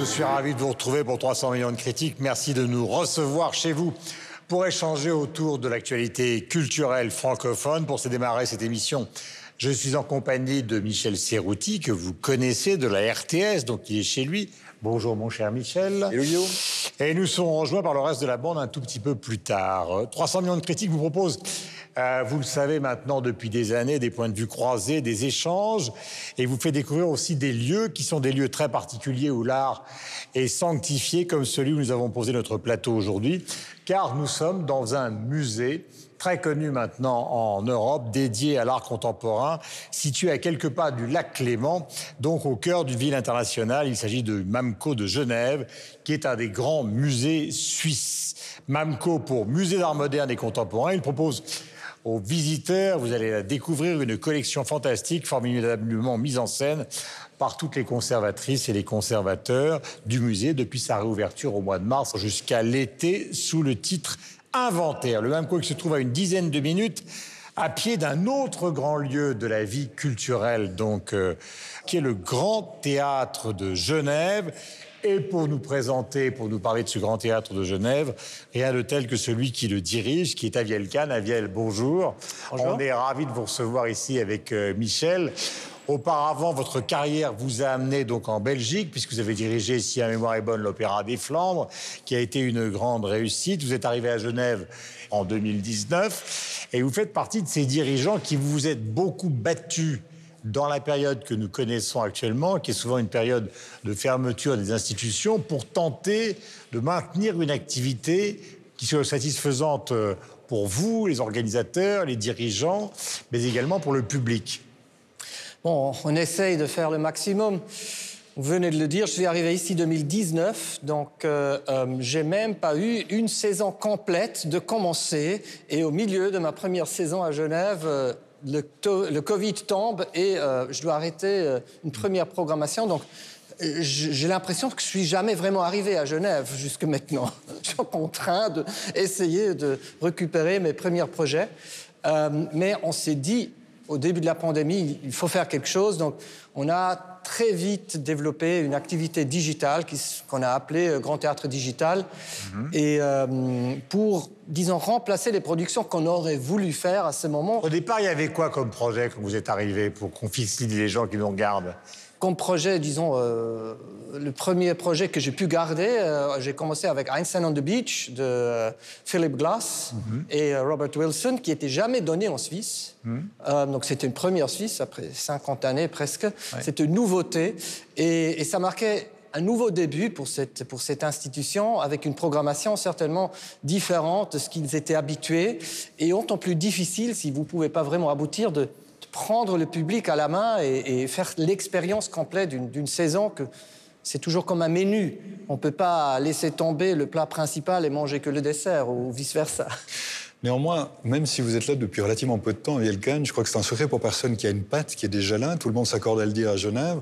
je suis ravi de vous retrouver pour 300 millions de critiques. Merci de nous recevoir chez vous pour échanger autour de l'actualité culturelle francophone. Pour se démarrer cette émission, je suis en compagnie de Michel Serrouti, que vous connaissez de la RTS, donc il est chez lui. Bonjour mon cher Michel. Hello, Et nous serons rejoints par le reste de la bande un tout petit peu plus tard. 300 millions de critiques vous propose euh, vous le savez maintenant depuis des années, des points de vue croisés, des échanges, et vous fait découvrir aussi des lieux qui sont des lieux très particuliers où l'art est sanctifié, comme celui où nous avons posé notre plateau aujourd'hui, car nous sommes dans un musée très connu maintenant en Europe, dédié à l'art contemporain, situé à quelques pas du lac Clément, donc au cœur d'une ville internationale. Il s'agit de MAMCO de Genève, qui est un des grands musées suisses. MAMCO pour Musée d'art moderne et contemporain. Il propose aux visiteurs. Vous allez découvrir une collection fantastique, formidablement mise en scène par toutes les conservatrices et les conservateurs du musée depuis sa réouverture au mois de mars jusqu'à l'été sous le titre Inventaire. Le même coup qui se trouve à une dizaine de minutes à pied d'un autre grand lieu de la vie culturelle, donc, euh, qui est le Grand Théâtre de Genève. Et pour nous présenter, pour nous parler de ce grand théâtre de Genève, rien de tel que celui qui le dirige, qui est Aviel Kahn. Aviel, bonjour. On est ravis de vous recevoir ici avec euh, Michel. Auparavant, votre carrière vous a amené donc en Belgique, puisque vous avez dirigé, si la mémoire est bonne, l'Opéra des Flandres, qui a été une grande réussite. Vous êtes arrivé à Genève en 2019, et vous faites partie de ces dirigeants qui vous êtes beaucoup battus dans la période que nous connaissons actuellement, qui est souvent une période de fermeture des institutions, pour tenter de maintenir une activité qui soit satisfaisante euh, pour vous, les organisateurs, les dirigeants, mais également pour le public Bon, on essaye de faire le maximum. Vous venez de le dire, je suis arrivé ici 2019, donc euh, euh, j'ai même pas eu une saison complète de commencer. Et au milieu de ma première saison à Genève, euh, le, Covid tombe et euh, je dois arrêter euh, une première programmation. Donc, j'ai l'impression que je suis jamais vraiment arrivé à Genève jusque maintenant. je suis en train d'essayer de récupérer mes premiers projets. Mais on s'est dit, au début de la pandémie, il faut faire quelque chose. Donc, on a très vite développé une activité digitale qu'on a appelée euh, Grand Théâtre Digital. Mhm. Et euh, pour, disons, remplacer les productions qu'on aurait voulu faire à ce moment. Au départ, il y avait quoi comme projet quand vous êtes arrivé pour qu'on les gens qui nous regardent? Comme projet, disons, euh, le premier projet que j'ai pu garder, euh, j'ai commencé avec Einstein on the Beach de euh, Philip Glass mhm. et Robert Wilson, qui n'était jamais donné en Suisse. Mhm. donc c'était une première Suisse, après 50 années presque. C'était une nouveauté et, et ça marquait un nouveau début pour cette, pour cette institution, avec une programmation certainement différente de ce qu'ils étaient habitués, et autant plus difficile, si vous ne pouvez pas vraiment aboutir, de prendre le public à la main et, faire l'expérience complète d'une saison que c'est toujours comme un menu. On ne peut pas laisser tomber le plat principal et manger que le dessert ou vice-versa. Néanmoins, même si vous êtes là depuis relativement peu de temps, Yelkan, je crois que c'est un secret pour personne qui a une patte, qui est déjà là. Tout le monde s'accorde à le dire à Genève.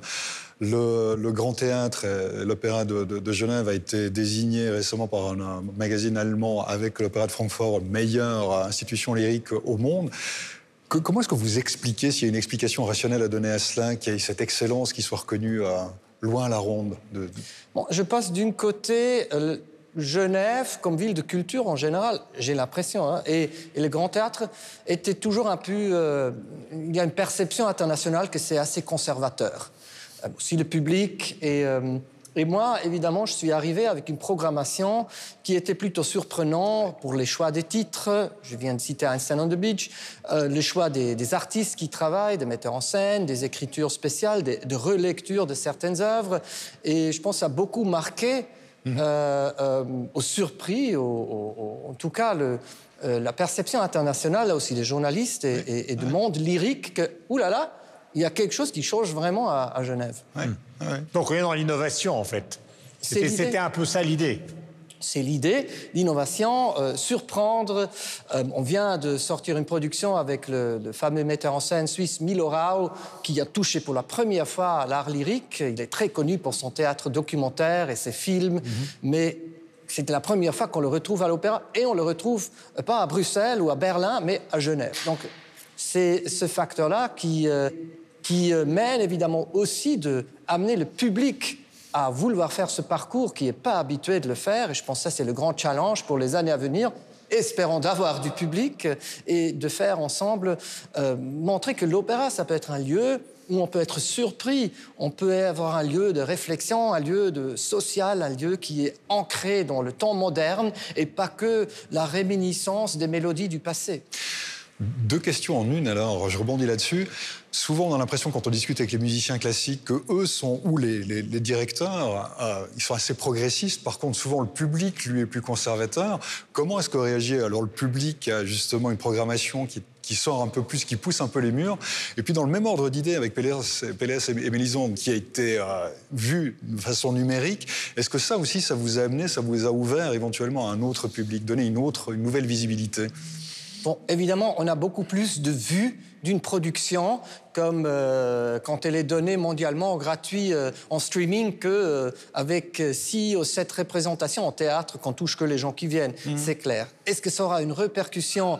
Le, Grand Théâtre, l'Opéra de, Genève a été désigné récemment par un, un magazine allemand avec l'Opéra de Francfort meilleure institution lyrique au monde comment est-ce que vous expliquez, s'il y a une explication rationnelle à donner à cela, qu'il y ait cette excellence qui soit reconnue loin à la ronde bon, Je passe d'une côté. Euh, Genève, comme ville de culture en général, j'ai l'impression, hein, et, le Grand Théâtre était toujours un peu. Euh, il y a une perception internationale que c'est assez conservateur. Euh, le public et et moi, évidemment, je suis arrivé avec une programmation qui était plutôt surprenante pour les choix des titres. Je viens de citer Einstein on the Beach. Euh, le choix des, artistes qui travaillent, des metteurs en scène, des écritures spéciales, des, de relecture de certaines œuvres. Et je pense que ça a beaucoup marqué, euh, euh, au surpris, en tout cas, le, la perception internationale aussi des journalistes et, du monde lyrique que, oulala, là là, il y a quelque chose qui change vraiment à, Genève. Donc on est dans l'innovation en fait. C'était un peu ça l'idée. C'est l'idée, l'innovation, euh, surprendre. Euh, on vient de sortir une production avec le, fameux metteur en scène suisse Milo Rau, qui a touché pour la première fois à l'art lyrique. Il est très connu pour son théâtre documentaire et ses films, mhm. mais c'était la première fois qu'on le retrouve à l'opéra, et on le retrouve euh, pas à Bruxelles ou à Berlin, mais à Genève. Donc c'est ce facteur-là qui, qui mène évidemment aussi de amener le public à vouloir faire ce parcours qui n'est pas habitué de le faire. Et je pense que ça, c'est le grand challenge pour les années à venir. Espérons d'avoir du public et de faire ensemble, euh, montrer que l'opéra, ça peut être un lieu où on peut être surpris, on peut avoir un lieu de réflexion, un lieu de social, un lieu qui est ancré dans le temps moderne et pas que la réminiscence des mélodies du passé. Deux questions en une, alors je rebondis là-dessus. Souvent, on a l'impression, quand on discute avec les musiciens classiques, que eux sont, ou les, directeurs, euh, ils sont assez progressistes. Par contre, souvent, le public, lui, est plus conservateur. Comment est-ce que réagit alors le public à justement une programmation qui, sort un peu plus, qui pousse un peu les murs? Et puis, dans le même ordre d'idée, avec Pélès, et Mélisande, qui a été euh, vu de façon numérique, est-ce que ça aussi, ça vous a amené, ça vous a ouvert éventuellement à un autre public, donné une autre, une nouvelle visibilité? Bon, évidemment, on a beaucoup plus de vues d'une production comme euh, quand elle est donnée mondialement gratuit euh, en streaming que euh, avec six ou sept représentations en théâtre qu'on touche que les gens qui viennent. Mhm. C'est clair. Est-ce que ça aura une répercussion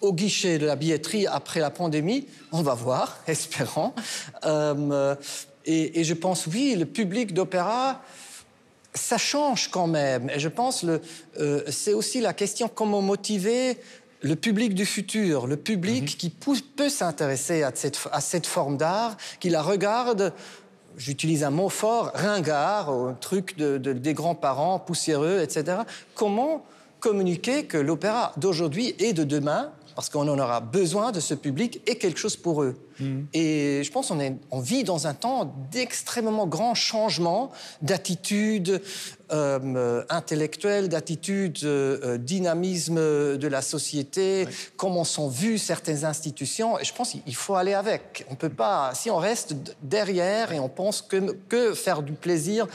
au guichet de la billetterie après la pandémie? On va voir, espérons. Et, et, je pense, oui, le public d'opéra ça change quand même. Et je pense que c'est aussi la question comment motiver le public du futur, le public mhm. qui peut s'intéresser à cette, à cette forme d'art, qui la regarde, j'utilise un mot fort, ringard, un truc de, des grands-parents, poussiéreux, etc. Comment communiquer que l'opéra d'aujourd'hui et de demain parce qu'on en aura besoin de ce public et quelque chose pour eux. Mm. Et je pense qu'on on vit dans un temps d'extrêmement grands changements d'attitude euh, intellectuelle, d'attitude, euh, dynamisme de la société, comment sont vues certaines institutions. Et je pense qu'il faut aller avec. On peut pas, si on reste derrière et on pense que, que faire du plaisir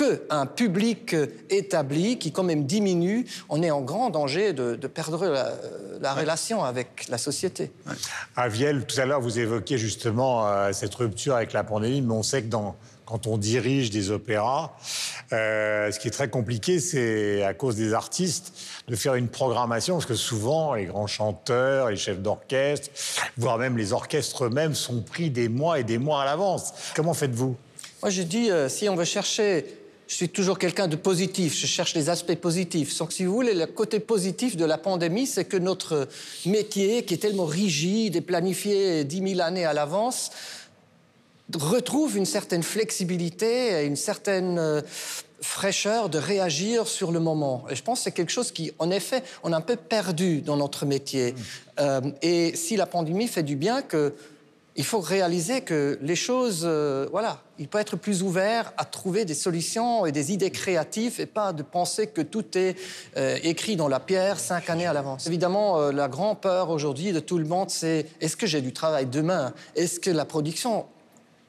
qu'un public établi qui quand même diminue, on est en grand danger de, perdre la, relation avec la société. Aviel, tout à l'heure, vous évoquiez justement euh, cette rupture avec la pandémie, mais on sait que dans, quand on dirige des opéras, euh, ce qui est très compliqué, c'est à cause des artistes de faire une programmation, parce que souvent les grands chanteurs, les chefs d'orchestre, voire même les orchestres eux-mêmes sont pris des mois et des mois à l'avance. Comment faites-vous? Moi, je dis, euh, si on veut chercher je suis toujours quelqu'un de positif, je cherche les aspects positifs. Donc, si vous voulez, le côté positif de la pandémie, c'est que notre métier, qui est tellement rigide et planifié dix mille années à l'avance, retrouve une certaine flexibilité et une certaine euh, fraîcheur de réagir sur le moment. Et je pense que c'est quelque chose qui, en effet, on a un peu perdu dans notre métier. Mmh. Euh, et si la pandémie fait du bien, que il faut réaliser que les choses, euh, voilà, il peut être plus ouvert à trouver des solutions et des idées créatives et pas de penser que tout est euh, écrit dans la pierre cinq années à l'avance. Évidemment, euh, la grande peur aujourd'hui de tout le monde, c'est est-ce que j'ai du travail demain? Est-ce que la production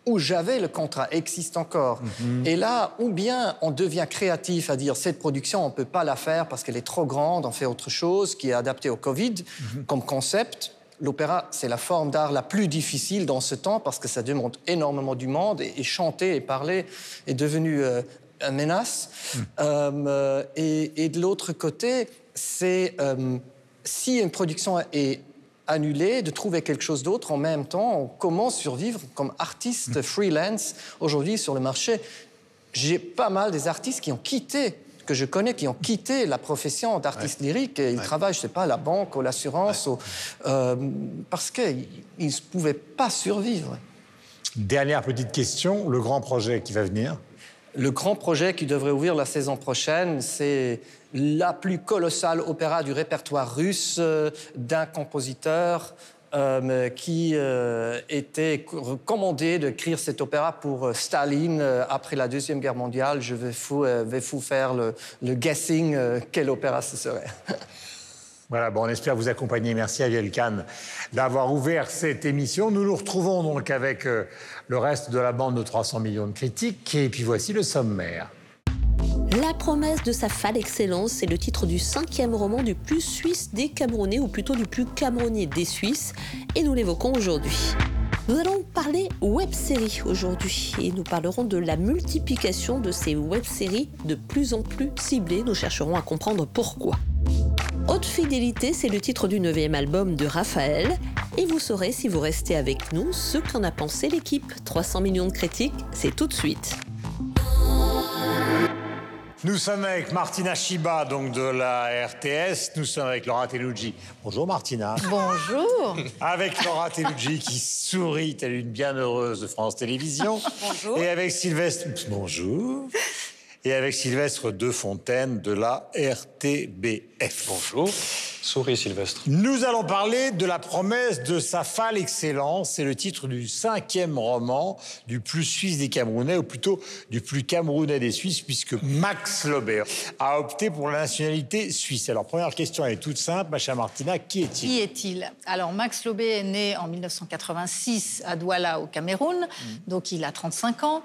où j'avais le contrat existe encore. Mhm. Et là, ou bien on devient créatif à dire cette production, on ne peut pas la faire parce qu'elle est trop grande, on fait autre chose qui est adapté au Covid mhm. comme concept l'opéra, c'est la forme d'art la plus difficile dans ce temps parce que ça demande énormément du monde et, chanter et parler est devenu euh, une menace. Hmm. Euh, et, de l'autre côté, c'est euh, si une production est annulée, de trouver quelque chose d'autre en même temps. Comment survivre comme artiste hmm. freelance aujourd'hui sur le marché J'ai pas mal des artistes qui ont quitté que je connais qui ont quitté la profession d'artiste lyrique et ils travaillent, je sais pas, à la banque ou l'assurance euh, parce qu'ils ne pouvaient pas survivre. Dernière petite question, le grand projet qui va venir? Le grand projet qui devrait ouvrir la saison prochaine, c'est la plus colossale opéra du répertoire russe euh, d'un compositeur euh, qui euh, était commandé d'écrire cet opéra pour Staline après la Deuxième Guerre mondiale. Je vais vous, faire le, guessing quel opéra ce serait. Voilà, bon, on espère vous accompagner. Merci à Khan d'avoir ouvert cette émission. Nous nous retrouvons donc avec le reste de la bande de 300 millions de critiques. Et puis voici le sommaire. La promesse de sa fade excellence, c'est le titre du cinquième roman du plus suisse des Camerounais, ou plutôt du plus camerounais des Suisses, et nous l'évoquons aujourd'hui. Nous allons parler web-série aujourd'hui et nous parlerons de la multiplication de ces web-séries de plus en plus ciblées. Nous chercherons à comprendre pourquoi. Haute fidélité, c'est le titre du neuvième album de Raphaël et vous saurez si vous restez avec nous ce qu'en a pensé l'équipe. 300 millions de critiques, c'est tout de suite. Nous sommes avec Martina Chiba, donc de la RTS. Nous sommes avec Laura Telucci. Bonjour Martina. Bonjour. Avec Laura Telucci qui sourit, telle une bienheureuse de France Télévisions. Bonjour. Et avec Sylvestre. Bonjour. Et avec Sylvestre De Fontaine de la RTBF. Bonjour. Souris, Sylvestre. Nous allons parler de la promesse de sa fale excellence. C'est le titre du cinquième roman du plus suisse des Camerounais, ou plutôt du plus camerounais des Suisses, puisque Max Lober a opté pour la nationalité suisse. Alors, première question, elle est toute simple, ma chère Martina, qui est-il? Qui est-il? Alors, Max Lobé est né en 1986 à Douala, au Cameroun. Donc, il a 35 ans,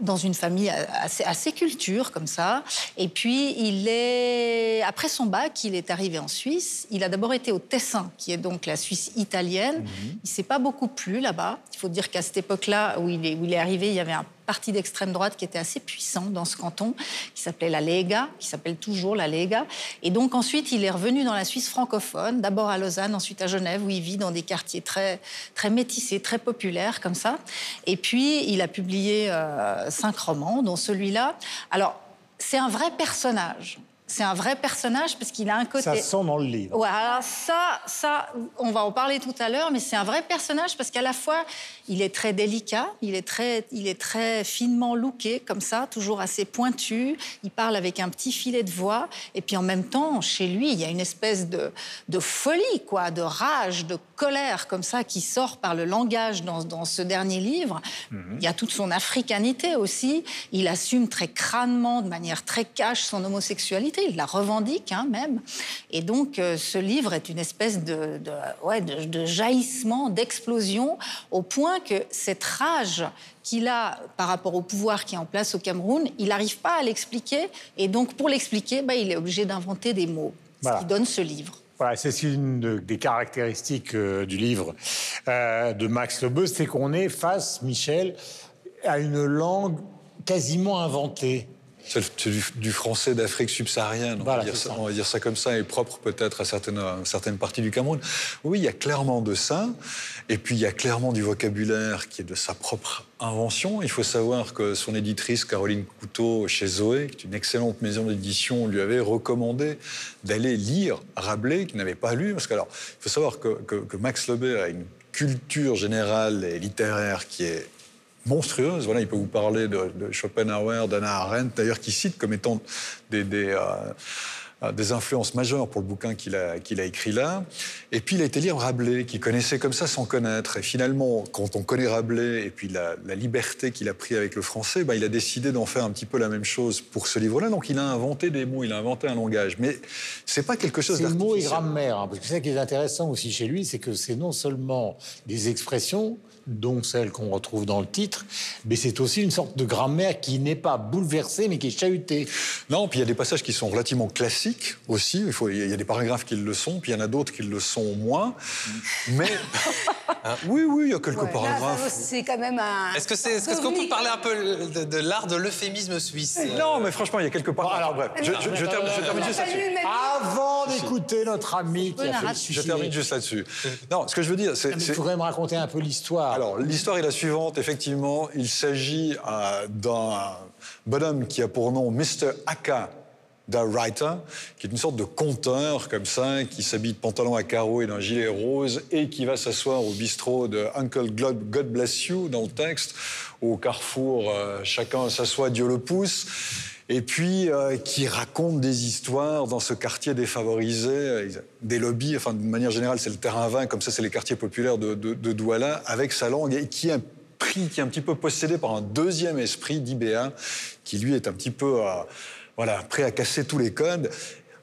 dans une famille assez, assez culture, comme ça. Et puis, il est... après son bac, il est arrivé en Suisse. Il a d'abord été au Tessin, qui est donc la Suisse italienne. Il s'est pas beaucoup plu là-bas. Il faut dire qu'à cette époque-là, où, il est- où il est arrivé, il y avait un parti d'extrême droite qui était assez puissant dans ce canton, qui s'appelait la Lega, qui s'appelle toujours la Lega. Et donc ensuite, il est revenu dans la Suisse francophone, d'abord à Lausanne, ensuite à Genève, où il vit dans des quartiers très, très métissés, très populaires comme ça. Et puis, il a publié euh, cinq romans, dont celui-là. Alors, c'est un vrai personnage. C'est un vrai personnage parce qu'il a un côté. Ça sent dans le livre. Ouais, alors ça, ça, on va en parler tout à l'heure, mais c'est un vrai personnage parce qu'à la fois, il est très délicat, il est très, il est très finement looké, comme ça, toujours assez pointu. Il parle avec un petit filet de voix, et puis en même temps, chez lui, il y a une espèce de, de folie, quoi, de rage, de colère, comme ça, qui sort par le langage dans, dans ce dernier livre. Il y a toute son africanité aussi. Il assume très crânement, de manière très cash, son homosexualité. Il la revendique hein, même. Et donc, euh, ce livre est une espèce de, de, ouais, de- de jaillissement, d'explosion, au point que cette rage qu'il a par rapport au pouvoir qui est en place au Cameroun, il n'arrive pas à l'expliquer. Et donc, pour l'expliquer, bah, il est obligé d'inventer des mots. Voilà. Ce qui donne ce livre. Voilà, c'est une de- des caractéristiques euh, du livre euh, de Max Lebeu, c'est qu'on est face, Michel, à une langue quasiment inventée. C'est du, du français d'Afrique subsaharienne, on, Voilà, va dire ça, ça. on va dire ça comme ça, et propre peut-être à certaines, à certaines parties du Cameroun. Oui, il y a clairement de ça, et puis il y a clairement du vocabulaire qui est de sa propre invention. Il faut savoir que son éditrice, Caroline Couteau, chez Zoé, qui est une excellente maison d'édition, lui avait recommandé d'aller lire Rabelais, qu'il n'avait pas lu, parce que alors, il faut savoir que, que- que Max Lebet a une culture générale et littéraire qui est monstrueuse. Voilà, il peut vous parler de, de Schopenhauer, d'Anna Arendt, d'ailleurs, qui cite comme étant des, des, euh, des influences majeures pour le bouquin qu'il a, qu'il a écrit là. Et puis, il a été lire Rabelais, qu'il connaissait comme ça sans connaître. Et finalement, quand on connaît Rabelais et puis la, la liberté qu'il a pris avec le français, ben, il a décidé d'en faire un petit peu la même chose pour ce livre-là. Donc, il a inventé des mots, il a inventé un langage. Mais c'est pas quelque chose C'est le mot et d'artificiel. grammaire, hein, parce que c'est ça qui est intéressant aussi chez lui, c'est que c'est non seulement des expressions, dont celles qu'on retrouve dans le titre, mais c'est aussi une sorte de grammaire qui n'est pas bouleversée, mais qui est chahutée. Non, puis il y a des passages qui sont relativement classiques aussi. Il, faut, il y a des paragraphes qui le sont, puis il y en a d'autres qui le sont moins. Mais oui, oui, il y a quelques Ouais, paragraphes. c'est quand même un. Est-ce que c'est, est-ce qu'on peut parler un peu de, de l'art de l'euphémisme suisse euh, Non, mais franchement, il y a quelques paragraphes. Alors bref, je, je- je termine, je termine juste là-dessus. Avant d'écouter notre ami qui a fait le. Je suicide, termine juste là-dessus. Non, ce que je veux dire, c'est. il c'est- faudrait me raconter un peu l'histoire. Alors, l'histoire est la suivante. Effectivement, il s'agit euh, d'un bonhomme qui a pour nom Mr. Aka da Writer, qui est une sorte de conteur comme ça, qui s'habille de pantalon à carreaux et d'un gilet rose, et qui va s'asseoir au bistrot de Uncle God, God Bless You dans le texte, au carrefour euh, chacun s'assoit, Dieu le pousse. Et puis, euh, qui raconte des histoires dans ce quartier défavorisé, euh, des lobbies, enfin, de manière générale, c'est le terrain vain, comme ça, c'est les quartiers populaires de, Douala, avec sa langue, et qui est un qui est un petit peu possédé par un deuxième esprit d'IBA, qui lui est un petit peu, euh, voilà, prêt à casser tous les codes.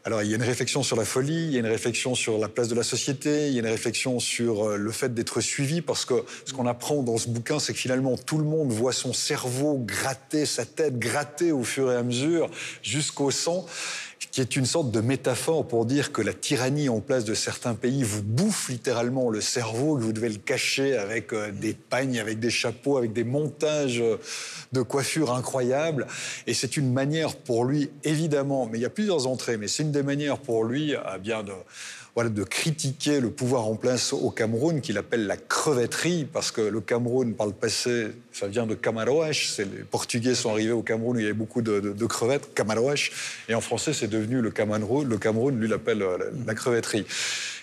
Alors, il y a une réflexion sur la folie, il y a une réflexion sur la place de la société, il y a une réflexion sur euh, le fait d'être suivi, parce que ce qu'on apprend dans ce bouquin, c'est que finalement, tout le monde voit son cerveau gratter, sa tête gratter au fur et à mesure, jusqu'au sang, qui est une sorte de métaphore pour dire que la tyrannie en place de certains pays vous bouffe littéralement le cerveau, que vous devez le cacher avec euh, des pagnes, avec des chapeaux, avec des montages euh, de coiffure incroyables. Et c'est une manière pour lui, évidemment, mais il y a plusieurs entrées, mais c'est une des manières pour lui, à bien de voilà, de critiquer le pouvoir en place au Cameroun, qu'il appelle la crevetterie, parce que le Cameroun, par le passé, ça vient de Camaroès. Les Portugais sont arrivés au Cameroun où il y avait beaucoup de, crevettes, Camaroès. Et en français, c'est devenu le Cameroun. Le Cameroun, lui, l'appelle euh, la, la crevetterie.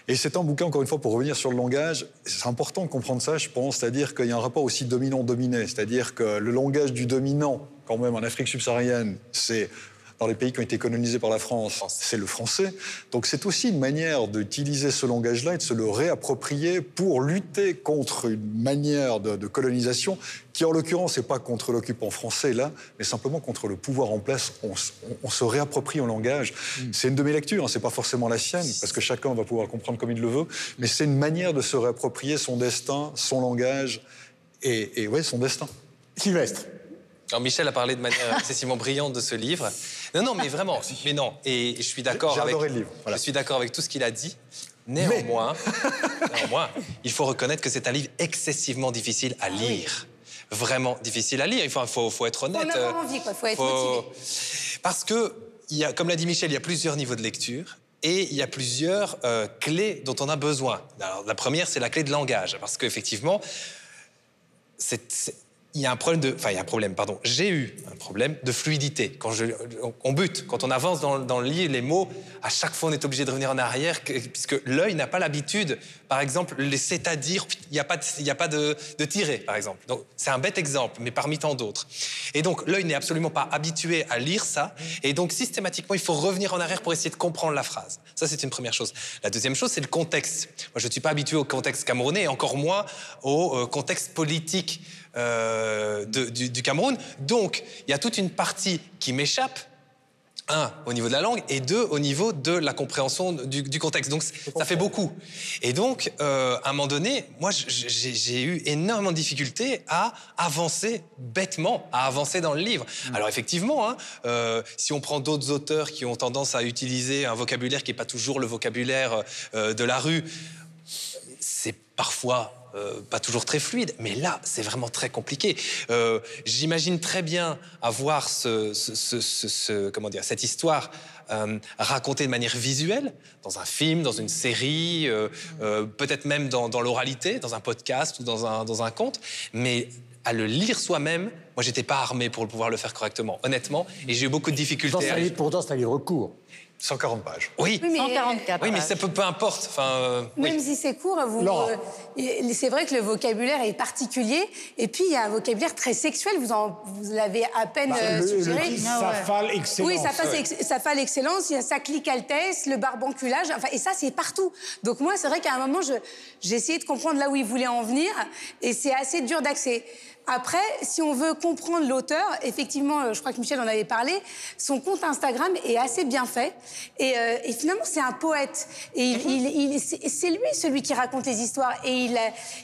Et c'est un bouquin, encore une fois, pour revenir sur le langage, c'est important de comprendre ça, je pense, c'est-à-dire qu'il y a un rapport aussi dominant-dominé, c'est-à-dire que le langage du dominant, quand même, en Afrique subsaharienne, c'est dans les pays qui ont été colonisés par la France, c'est le français. Donc c'est aussi une manière d'utiliser ce langage-là et de se le réapproprier pour lutter contre une manière de, de colonisation qui, en l'occurrence, n'est pas contre l'occupant français, là, mais simplement contre le pouvoir en place. On, on, on se réapproprie un langage. Mm. C'est une de mes lectures, hein, c'est pas forcément la sienne, parce que chacun va pouvoir comprendre comme il le veut, mais c'est une manière de se réapproprier son destin, son langage et, et ouais, son destin. Sylvestre. Alors Michel a parlé de manière excessivement brillante de ce livre. Non, non, mais vraiment, mais non. Et je suis d'accord avec. le livre. Voilà. Je suis d'accord avec tout ce qu'il a dit. Néanmoins, mais... néanmoins, il faut reconnaître que c'est un livre excessivement difficile à lire. Oui. Vraiment difficile à lire. Il faut, faut, faut être honnête. Faut en avoir envie, quoi. Faut être faut... motivé. Parce que, il y a, comme l'a dit Michel, il y a plusieurs niveaux de lecture. Et il y a plusieurs euh, clés dont on a besoin. Alors, la première, c'est la clé de langage. Parce qu'effectivement, c'est il y a un problème de, enfin il y a un problème, pardon. J'ai eu un problème de fluidité quand on bute, quand on avance dans, le livre, les mots, à chaque fois on est obligé de revenir en arrière, puisque l'œil n'a pas l'habitude, par exemple, les c'est-à-dire, il n'y a pas, de, y a pas de, de tirer, par exemple. Donc c'est un bête exemple, mais parmi tant d'autres. Et donc l'œil n'est absolument pas habitué à lire ça, et donc systématiquement il faut revenir en arrière pour essayer de comprendre la phrase. Ça c'est une première chose. La deuxième chose c'est le contexte. Moi je ne suis pas habitué au contexte camerounais, et encore moins au euh, contexte politique. Euh, de, du, du, Cameroun. Donc, il y a toute une partie qui m'échappe. Un, au niveau de la langue, et deux, au niveau de la compréhension du, du contexte. Donc, ça fait beaucoup. Et donc, euh, à un moment donné, moi, j'ai eu énormément de difficultés à avancer bêtement, à avancer dans le livre. Mmh. Alors, effectivement, hein, euh, si on prend d'autres auteurs qui ont tendance à utiliser un vocabulaire qui n'est pas toujours le vocabulaire euh, de la rue, c'est parfois euh, pas toujours très fluide, mais là, c'est vraiment très compliqué. Euh, J'imagine très bien avoir ce, ce, ce, ce, comment dire, cette histoire euh, racontée de manière visuelle, dans un film, dans une série, peut-être même dans, dans l'oralité, dans un podcast ou dans un, dans un conte, mais à le lire soi-même, moi, j'étais pas armé pour pouvoir le faire correctement, honnêtement, et j'ai eu beaucoup de difficultés. Pourtant, pourtant c'est un livre court. 140 pages. Oui, oui mais 144. Oui, mais ça peut peu importe. Enfin, euh, Même oui. si c'est court, vous, euh, c'est vrai que le vocabulaire est particulier. Et puis il y a un vocabulaire très sexuel. Vous, en, vous l'avez à peine bah, le, suggéré. Le ah, ouais. Safale excellence. Oui, ça fasse, ouais. ça falle excellence. Il y a sa clique altesse, le barbonculage. Enfin, et ça, c'est partout. Donc moi, c'est vrai qu'à un moment, j'ai essayé de comprendre là où il voulait en venir, et c'est assez dur d'accès. Après, si on veut comprendre l'auteur, effectivement, je crois que Michel en avait parlé, son compte Instagram est assez bien fait. Et, euh, et finalement, c'est un poète. Et il, mm -hmm. il, il, c'est lui celui qui raconte les histoires. Et il,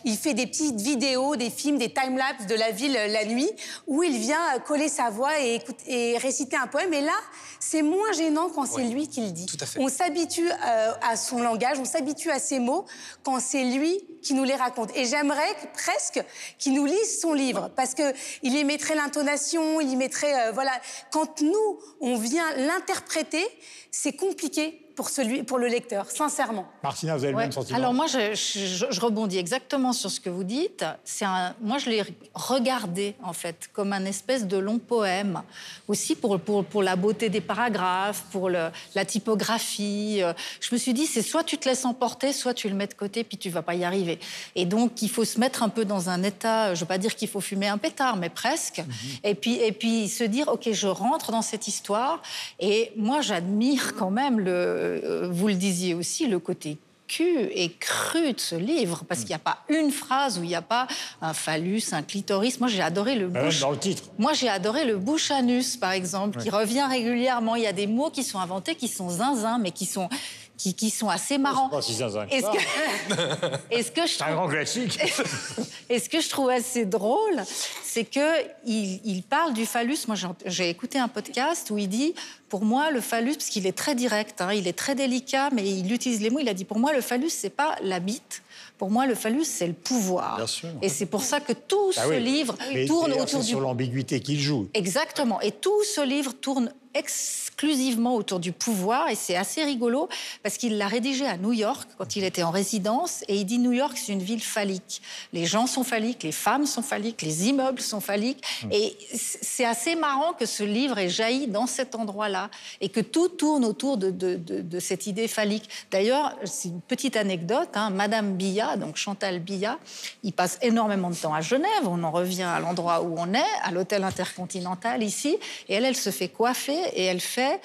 il fait des petites vidéos, des films, des time-lapse de la ville la nuit, où il vient coller sa voix et, écoute, et réciter un poème. Et là, c'est moins gênant quand c'est lui qui le dit. On s'habitue euh, à son langage, on s'habitue à ses mots quand c'est lui qui nous les raconte. Et j'aimerais presque qu'il nous lise son livre, parce que il y mettrait l'intonation, il y mettrait, euh, voilà. Quand nous, on vient l'interpréter, c'est compliqué pour, celui, pour le lecteur, sincèrement. Martina, vous avez ouais. le même sentiment Alors moi, je, je, je, rebondis exactement sur ce que vous dites. Un, moi, je l'ai regardé, en fait, comme un espèce de long poème, aussi pour, pour, pour la beauté des paragraphes, pour le, la typographie. Je me suis dit, c'est soit tu te laisses emporter, soit tu le mets de côté, puis tu vas pas y arriver. Et donc, il faut se mettre un peu dans un état, je veux pas dire qu'il faut fumer un pétard, mais presque. Mm -hmm. et, puis, et puis se dire, OK, je rentre dans cette histoire. Et moi, j'admire quand même le vous le disiez aussi, le côté cul et cru de ce livre, parce qu'il n'y a pas une phrase où il n'y a pas un phallus, un clitoris. Moi, j'ai adoré le bouche. Dans le titre. Moi, j'ai adoré le bouche-anus, par exemple, ouais. qui revient régulièrement. Il y a des mots qui sont inventés, qui sont zinzin, mais qui sont qui, qui, sont assez marrants. Est-ce que, est-ce que je trouve... un grand classique. Est-ce que je trouve assez drôle, c'est que il, il, parle du phallus. Moi, j'ai écouté un podcast où il dit, pour moi, le phallus, parce qu'il est très direct, hein, il est très délicat, mais il utilise les mots. Il a dit, pour moi, le phallus, c'est pas la bite. Pour moi, le phallus, c'est le pouvoir. Bien sûr. Et c'est pour ça que tout ah ce oui. livre Mais tourne autour du... sur l'ambiguïté qu'il joue. Exactement. Et tout ce livre tourne exclusivement autour du pouvoir et c'est assez rigolo parce qu'il l'a rédigé à New York quand il était en résidence et il dit New York c'est une ville phallique. Les gens sont phalliques, les femmes sont phalliques, les immeubles sont phalliques Hmm. et c'est assez marrant que ce livre ait jailli dans cet endroit-là et que tout tourne autour de, de- de- de cette idée phallique. D'ailleurs, c'est une petite anecdote, hein, Madame Billat, donc Chantal Billat, il passe énormément de temps à Genève, on en revient à l'endroit où on est, à l'hôtel intercontinental ici, et elle, elle se fait coiffer et elle fait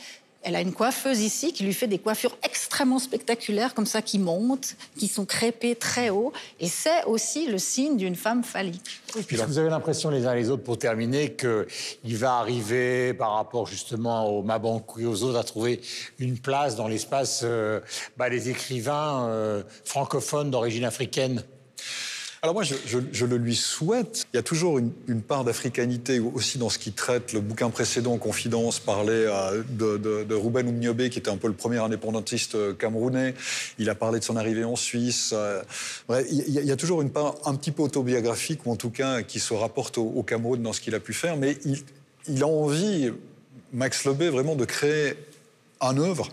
elle a une coiffeuse ici qui lui fait des coiffures extrêmement spectaculaires, comme ça, qui montent, qui sont crépées très haut. Et c'est aussi le signe d'une femme phallique. Puisque vous avez l'impression les uns les autres, pour terminer, qu'il va arriver, par rapport justement aux Mabankou et aux autres, à trouver une place dans l'espace euh, bah, des écrivains euh, francophones d'origine africaine? Alors moi, je, le lui souhaite. Il y a toujours une, part d'africanité aussi dans ce qu'il traite. Le bouquin précédent, Confidence, parlait euh, de, de, de Ruben Oumniobé, qui était un peu le premier indépendantiste euh, camerounais. Il a parlé de son arrivée en Suisse. Euh, bref, il y, a- il y a toujours une part un petit peu autobiographique, ou en tout cas qui se rapporte au, Cameroun dans ce qu'il a pu faire. Mais il, il a envie, Max Lebet, vraiment de créer un œuvre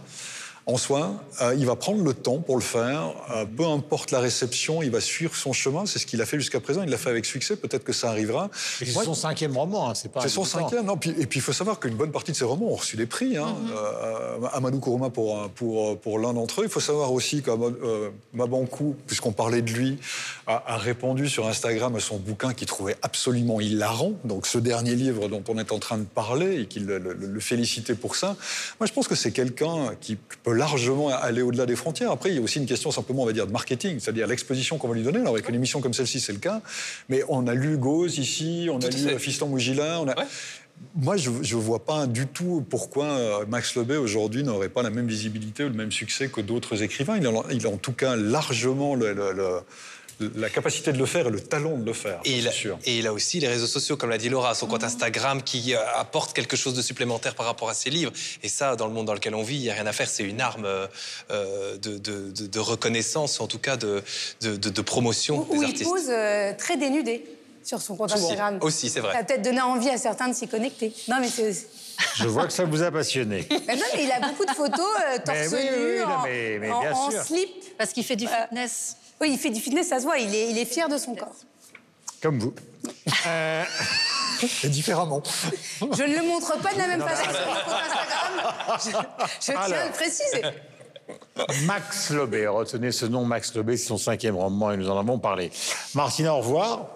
en soi. Euh, il va prendre le temps pour le faire. Euh, peu importe la réception, il va suivre son chemin. C'est ce qu'il a fait jusqu'à présent. Il l'a fait avec succès. Peut-être que ça arrivera. C'est son cinquième roman, hein, c'est pas. c'est son cinquième. Non, puis- et puis il faut savoir qu'une bonne partie de ses romans ont reçu des prix. Hein. Euh, Amadou Kourouma pour, pour, pour l'un d'entre eux. Il faut savoir aussi que euh, Mabankou, puisqu'on parlait de lui, a, a répondu sur Instagram à son bouquin qu'il trouvait absolument hilarant. Donc ce dernier livre dont on est en train de parler et qu'il le, le- le félicitait pour ça. Moi, je pense que c'est quelqu'un qui peut largement aller au-delà des frontières. Après, il y a aussi une question simplement, on va dire, de marketing, c'est-à-dire l'exposition qu'on va lui donner. Alors avec une émission comme celle-ci, c'est le cas. Mais on a lu Gauze ici, on Tout a lu Fiston Mougila, on a... Ouais. Moi, je ne vois pas du tout pourquoi euh, Max Lebet, aujourd'hui, n'aurait pas la même visibilité ou le même succès que d'autres écrivains. Il a, il a en tout cas largement le- le- le- la capacité de le faire et le talent de le faire, Et il, c'est a, sûr. et il a aussi les réseaux sociaux, comme l'a dit Laura, son compte Instagram qui euh, apporte quelque chose de supplémentaire par rapport à ses livres. Et ça, dans le monde dans lequel on vit, il n'y a rien à faire. C'est une arme euh, euh, de, de- de- de reconnaissance, en tout cas de, de- de- de promotion Où, où des il artistes. pose euh, très dénudé sur son compte Aussi, Instagram. aussi, c'est vrai. Ça a peut-être donné envie à certains de s'y connecter. Non, mais c'est. Je vois que ça vous a passionné. Mais non, mais il a beaucoup de photos euh, torse Mais oui, oui, nu, oui, en, mais- mais en- bien en sûr. slip. Parce qu'il fait du fitness. Oui, il fait du fitness, ça se voit. Il est, il est fier de son corps. Comme vous. Euh, Et différemment. Je ne le montre pas de la même façon sur mon compte Instagram. Je, je tiens à le préciser. Max Lobé, retenez ce nom, Max Lobé, c'est son cinquième roman et nous en avons parlé. Martina, au revoir.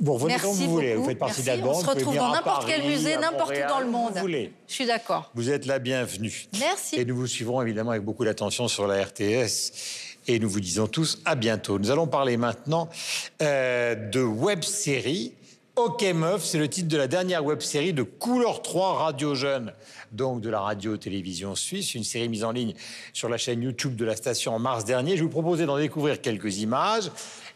Vous revenez Merci quand vous beaucoup. voulez, vous faites partie Merci. de la bande. On se retrouve dans n'importe quel musée, n'importe où dans le monde. Vous voulez. Je suis d'accord. Vous êtes la bienvenue. Merci. Et nous vous suivrons évidemment avec beaucoup d'attention sur la RTS. Et nous vous disons tous à bientôt. Nous allons parler maintenant euh, de web-série. Ok Meuf, c'est le titre de la dernière web-série de Couleur 3 Radio Jeune, donc de la radio-télévision suisse, une série mise en ligne sur la chaîne YouTube de la station en mars dernier. Je vous proposais d'en découvrir quelques images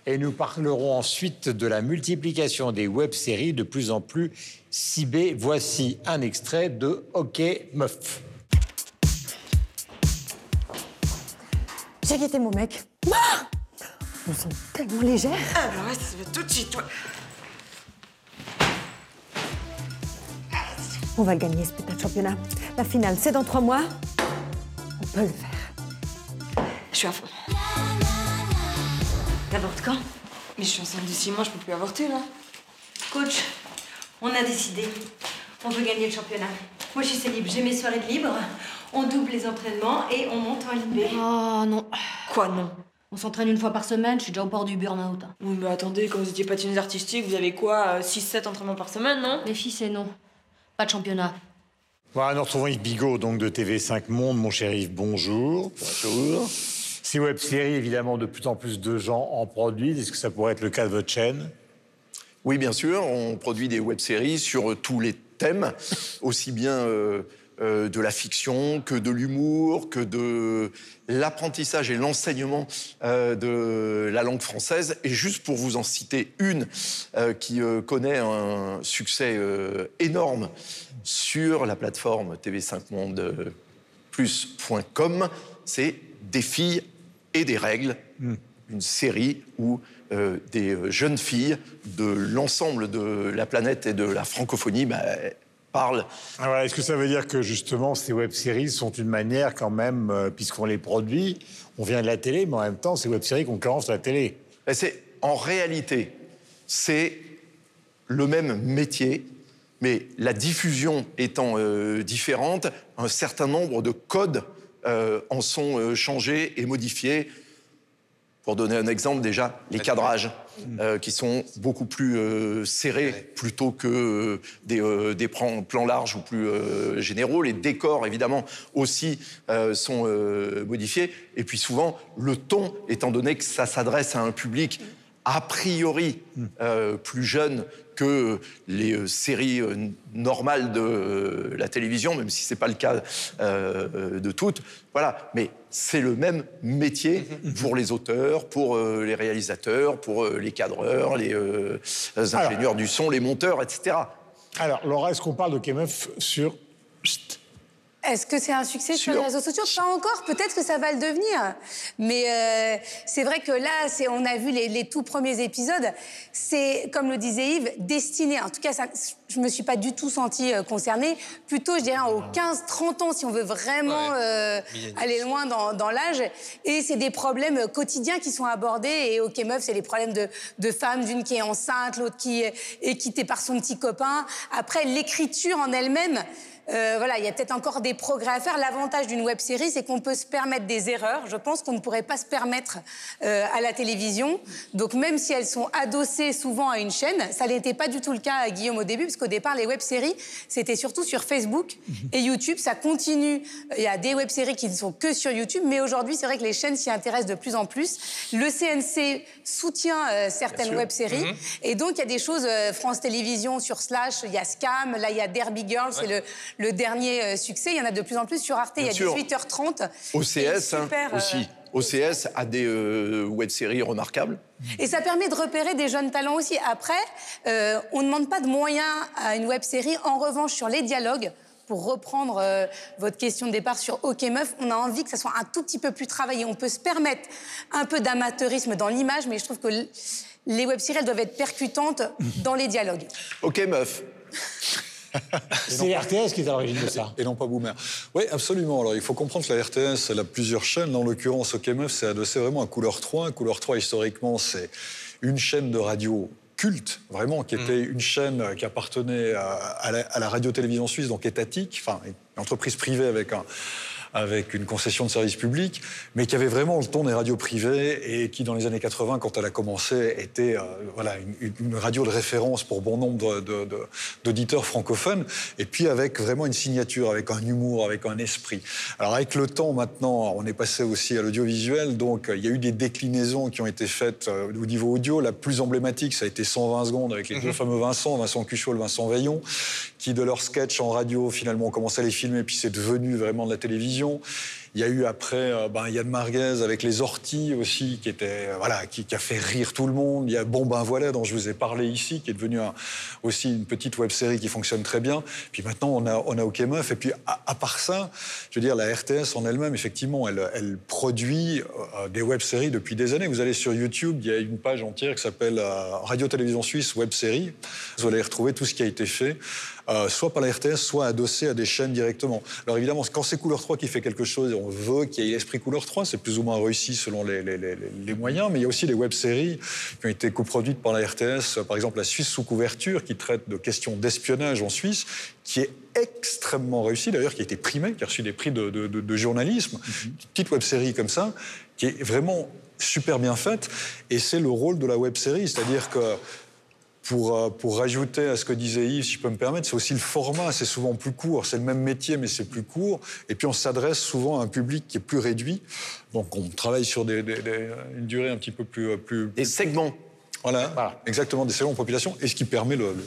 et nous parlerons ensuite de la multiplication des web-séries de plus en plus cibées. Voici un extrait de Ok Meuf. J'ai quitté mon mec. Ah Je me sens tellement légère. Alors, ouais, ça va tout de suite, ouais. On va gagner ce putain de championnat. La finale, c'est dans trois mois. On peut le faire. Je suis à fond. T'avortes quand Mais je suis enceinte de 6 mois, je peux plus avorter, là. Coach, on a décidé. On veut gagner le championnat. Moi, je suis libre. J'ai mes soirées de libre. On double les entraînements et on monte en B. Oh non. Quoi, non? On s'entraîne une fois par semaine, je suis déjà au bord du burn-out. hein. Oui, mais attendez, quand vous étiez patineuse artistique, vous avez quoi 6-7 entraînements par semaine, non? Les filles, c'est non. Pas de championnat. Voilà, nous retrouvons Yves Bigot, donc de TV5 Monde. Mon cher Yves, bonjour. Bonjour. Ces web-séries, évidemment, de plus en plus de gens en produisent. Est-ce que ça pourrait être le cas de votre chaîne? Oui, bien sûr, on produit des web-séries sur tous les thèmes, aussi bien euh, euh, de la fiction que de l'humour, que de l'apprentissage et l'enseignement euh, de la langue française. Et juste pour vous en citer une euh, qui connaît un succès énorme sur la plateforme TV5 Monde euh, plus.com, c'est Des filles et des règles, une série où des jeunes filles de l'ensemble de la planète et de la francophonie bah, parle. Ah Est-ce que ça veut dire que justement ces web-séries sont une manière quand même, euh, puisqu'on les produit, on vient de la télé, mais en même temps, ces web-séries concurrencent la télé C'est En réalité, c'est le même métier, mais la diffusion étant euh, différente, un certain nombre de codes euh, en sont euh, changés et modifiés. Pour donner un exemple, déjà, les cadrages, euh, qui sont beaucoup plus euh, serrés plutôt que euh, des, euh, des plans, larges ou plus euh, généraux. Les décors, évidemment, aussi euh, sont euh, modifiés. Et puis souvent, le ton, étant donné que ça s'adresse à un public a priori euh, plus jeune que les euh, séries euh, normales de euh, la télévision, même si ce n'est pas le cas de toutes. Voilà, mais c'est le même métier pour les auteurs, pour les réalisateurs, pour les cadreurs, les ingénieurs du son, les monteurs, etc. Alors, Laura, est-ce qu'on parle de KMF sur... Est-ce que c'est un succès sur, Sur- les réseaux sociaux? Pas encore, peut-être que ça va le devenir. Mais euh, c'est vrai que là, on a vu les, les tout premiers épisodes. C'est, comme le disait Yves, destiné. En tout cas, ça, je me suis pas du tout sentie euh, concernée. Plutôt, je dirais, aux 15-30 ans, si on veut vraiment Ouais. euh, aller loin dans, dans l'âge. Et c'est des problèmes quotidiens qui sont abordés. Et OK Meuf, c'est les problèmes de, de femmes, d'une qui est enceinte, l'autre qui est, est quittée par son petit copain. Après, l'écriture en elle-même. Euh, voilà, il y a peut-être encore des progrès à faire. L'avantage d'une web série, c'est qu'on peut se permettre des erreurs. Je pense qu'on ne pourrait pas se permettre euh, à la télévision. Donc, même si elles sont adossées souvent à une chaîne, ça n'était pas du tout le cas à Guillaume au début, parce qu'au départ, les web séries, c'était surtout sur Facebook et YouTube. Ça continue. Il y a des web séries qui ne sont que sur YouTube, mais aujourd'hui, c'est vrai que les chaînes s'y intéressent de plus en plus. Le CNC soutient euh, certaines web séries. Et donc, il y a des choses, France Télévisions sur Slash, il y a Scam, là, il y a Derby Girl, c'est le, le dernier euh, succès. Il y en a de plus en plus sur Arte, il y a sûr. 18h30. OCS hein, super, euh, aussi. OCS a des euh, web-séries remarquables. Et ça permet de repérer des jeunes talents aussi. Après, euh, on ne demande pas de moyens à une web série. En revanche, sur les dialogues, pour reprendre euh, votre question de départ sur OK Meuf, on a envie que ça soit un tout petit peu plus travaillé. On peut se permettre un peu d'amateurisme dans l'image, mais je trouve que les web séries elles doivent être percutantes dans les dialogues. Ok, meuf. C'est RTS qui est à l'origine de ça. Et non pas Boomer. Oui, absolument. Alors, il faut comprendre que la RTS, elle a plusieurs chaînes. En l'occurrence, OKMF, c'est adossé vraiment à Couleur 3. Couleur 3, historiquement, c'est une chaîne de radio culte, vraiment, qui était une chaîne euh, qui appartenait à, à la, à la radio-télévision suisse, donc étatique, enfin, une entreprise privée avec un avec une concession de service public, mais qui avait vraiment le ton des radios privées et qui, dans les années 80, quand elle a commencé, était euh, voilà, une, une radio de référence pour bon nombre d'auditeurs francophones, et puis avec vraiment une signature, avec un humour, avec un esprit. Alors avec le temps, maintenant, on est passé aussi à l'audiovisuel, donc euh, il y a eu des déclinaisons qui ont été faites euh, au niveau audio. La plus emblématique, ça a été 120 secondes avec les deux fameux Vincent, Vincent Cuchot et Vincent Veillon, qui de leurs sketchs en radio, finalement, ont commencé à les filmer, puis c'est devenu vraiment de la télévision. Il y a eu après euh, ben, Yann Marguez avec les orties aussi, qui, était, euh, voilà, qui, a fait rire tout le monde. Il y a Bon Ben Voilà, dont je vous ai parlé ici, qui est devenu aussi une petite web série qui fonctionne très bien. Puis maintenant, on a, on a OK Meuf. Et puis, à, part ça, je veux dire, la RTS en elle-même, effectivement, elle, produit euh, des web séries depuis des années. Vous allez sur YouTube, il y a une page entière qui s'appelle euh, Radio-Télévision Suisse Web Série. Vous allez retrouver tout ce qui a été fait, euh, soit par la RTS, soit adossé à des chaînes directement. Alors évidemment, quand c'est Couleur 3 qui fait quelque chose, on veut qu'il y ait l'esprit Couleur 3, c'est plus ou moins réussi selon les, les- les- les moyens, mais il y a aussi des web-séries qui ont été coproduites par la RTS, par exemple la Suisse sous couverture, qui traite de questions d'espionnage en Suisse, qui est extrêmement réussi, d'ailleurs, qui a été primé, qui a reçu des prix de, de- de- de journalisme. Une petite web-série comme ça, qui est vraiment super bien faite, et c'est le rôle de la web-série, c'est-à-dire que pour, euh, pour rajouter à ce que disait Yves, si je peux me permettre, c'est aussi le format, c'est souvent plus court. C'est le même métier, mais c'est plus court. Et puis on s'adresse souvent à un public qui est plus réduit. Donc on travaille sur des, des- des- une durée un petit peu plus... euh, plus Des segments. voilà, exactement, des segments de population, et ce qui permet le, le-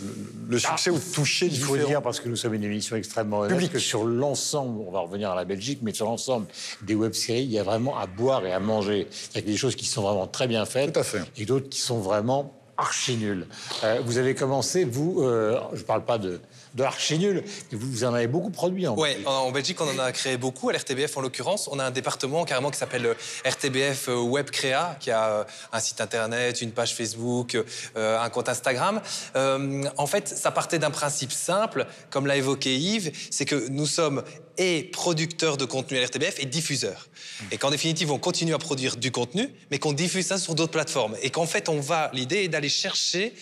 le succès ou de toucher Il faut dire parce que nous sommes une émission extrêmement honnête, que sur l'ensemble, on va revenir à la Belgique, mais sur l'ensemble des web-séries, il y a vraiment à boire et à manger. C'est-à-dire qu'il y a des choses qui sont vraiment très bien faites Tout à fait. et d'autres qui sont vraiment archi nulles. Euh, vous avez commencé, vous, euh, je ne parle pas de, de archi nul. Vous, en avez beaucoup produit en Ouais, en, en Belgique, on en a créé beaucoup. À l'RTBF, en l'occurrence, on a un département carrément qui s'appelle euh, RTBF euh, Web Créa, qui a euh, un site internet, une page Facebook, un compte Instagram. En fait, ça partait d'un principe simple, comme l'a évoqué Yves, c'est que nous sommes et producteurs de contenu à l'RTBF et diffuseurs. Et qu'en définitive, on continue à produire du contenu, mais qu'on diffuse ça sur d'autres plateformes. Et qu'en fait, on va, l'idée est d'aller chercher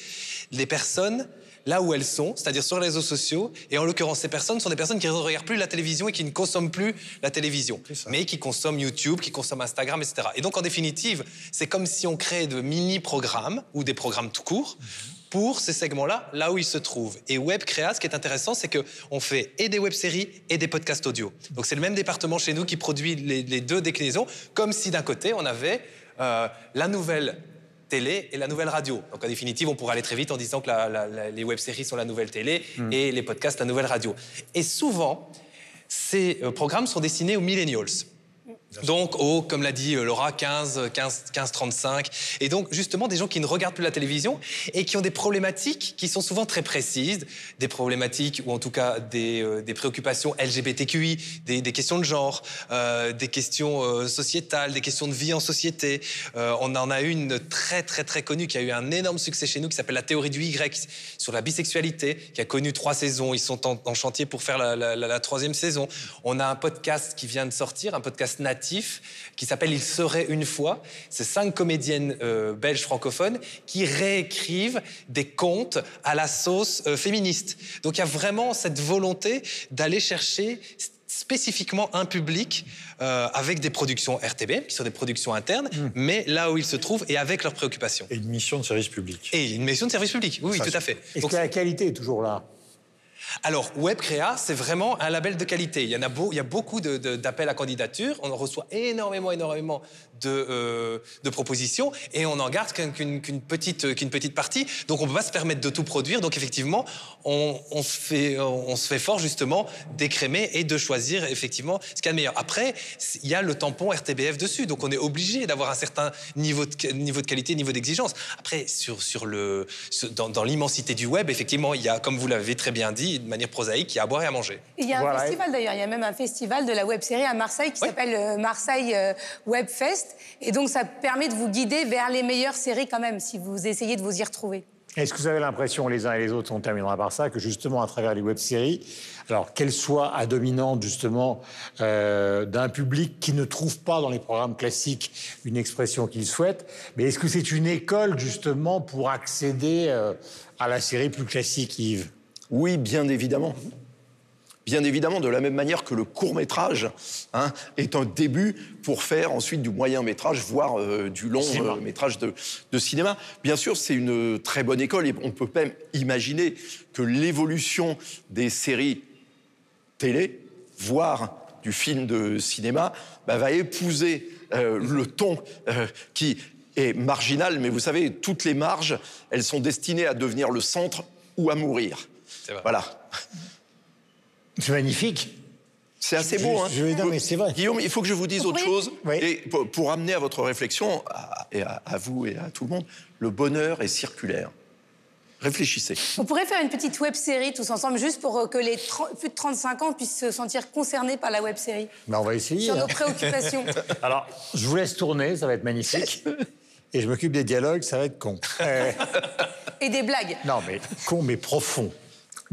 les personnes là où elles sont, c'est-à-dire sur les réseaux sociaux. Et en l'occurrence, ces personnes sont des personnes qui ne regardent plus la télévision et qui ne consomment plus la télévision, mais qui consomment YouTube, qui consomment Instagram, etc. Et donc, en définitive, c'est comme si on créait de mini-programmes ou des programmes tout court. Pour ces segments-là, là où ils se trouvent. Et Web Créa, ce qui est intéressant, c'est qu'on fait et des web-séries et des podcasts audio. Donc c'est le même département chez nous qui produit les, les deux déclinaisons, comme si d'un côté, on avait euh, la nouvelle télé et la nouvelle radio. Donc en définitive, on pourrait aller très vite en disant que la- la- la- les web-séries sont la nouvelle télé et les podcasts la nouvelle radio. Et souvent, ces euh, programmes sont destinés aux millennials. Donc, aux, comme l'a dit euh, Laura, 15, 15, 15, 35. Et donc, justement, des gens qui ne regardent plus la télévision et qui ont des problématiques qui sont souvent très précises, des problématiques ou en tout cas des, euh, préoccupations LGBTQI, des, questions de genre, euh, des questions sociétales, des questions de vie en société. On en a une très, très, très connue qui a eu un énorme succès chez nous qui s'appelle La théorie du Y sur la bisexualité, qui a connu trois saisons. Ils sont en, chantier pour faire la- la troisième saison. On a un podcast qui vient de sortir, un podcast natif, qui s'appelle Il serait une fois. C'est cinq comédiennes euh, belges francophones qui réécrivent des contes à la sauce euh, féministe. Donc il y a vraiment cette volonté d'aller chercher spécifiquement un public euh, avec des productions RTBM, qui sont des productions internes, mais là où ils se trouvent et avec leurs préoccupations. Et une mission de service public. Et une mission de service public, oui, oui, tout à fait. Est-ce Donc, que la qualité est toujours là? Alors, Web Créa, c'est vraiment un label de qualité. Il y a, a beaucoup d'appels à candidature. On en reçoit énormément, énormément de, euh, de propositions et on en garde qu'un- qu'une petite, qu'une petite partie. Donc, on ne peut pas se permettre de tout produire. Donc, effectivement, on, on se, fait, on se fait fort justement d'écrémer et de choisir effectivement ce qu'il y a de meilleur. Après, il y a le tampon RTBF dessus. Donc, on est obligé d'avoir un certain niveau de, niveau de qualité, niveau d'exigence. Après, sur, sur le, sur- dans, dans l'immensité du web, effectivement, il y a, comme vous l'avez très bien dit, de manière prosaïque, il y a à boire et à manger. Il y a un Voilà. festival d'ailleurs, il y a même un festival de la web série à Marseille qui s'appelle euh, Marseille euh, Web Fest. Et donc ça permet de vous guider vers les meilleures séries quand même, si vous essayez de vous y retrouver. Est-ce que vous avez l'impression, les uns et les autres, on terminera par ça, que justement à travers les web-séries, alors qu'elles soient à dominante justement euh, d'un public qui ne trouve pas dans les programmes classiques une expression qu'il souhaite, mais est-ce que c'est une école justement pour accéder euh, à la série plus classique, Yves? Oui, bien évidemment. Bien évidemment, de la même manière que le court métrage hein, est un début pour faire ensuite du moyen métrage, voire euh, du long euh, métrage de, de cinéma. Bien sûr, c'est une très bonne école et on peut même imaginer que l'évolution des séries télé, voire du film de cinéma, bah, va épouser euh, le ton qui est marginal. Mais vous savez, toutes les marges, elles sont destinées à devenir le centre ou à mourir. Voilà. C'est magnifique. C'est assez beau, hein je vais dire, mais c'est vrai. Guillaume, il faut que je vous dise autre Oui. chose. Oui. Et pour, pour amener à votre réflexion, à, et à- à vous et à tout le monde, le bonheur est circulaire. Réfléchissez. On pourrait faire une petite web série tous ensemble, juste pour euh, que les 30 plus de 35 ans puissent se sentir concernés par la web série, Ben, on va essayer. sur hein. nos préoccupations. Alors, je vous laisse tourner, ça va être magnifique. Et je m'occupe des dialogues, ça va être con. Euh, Et des blagues. Non, mais con, mais profond.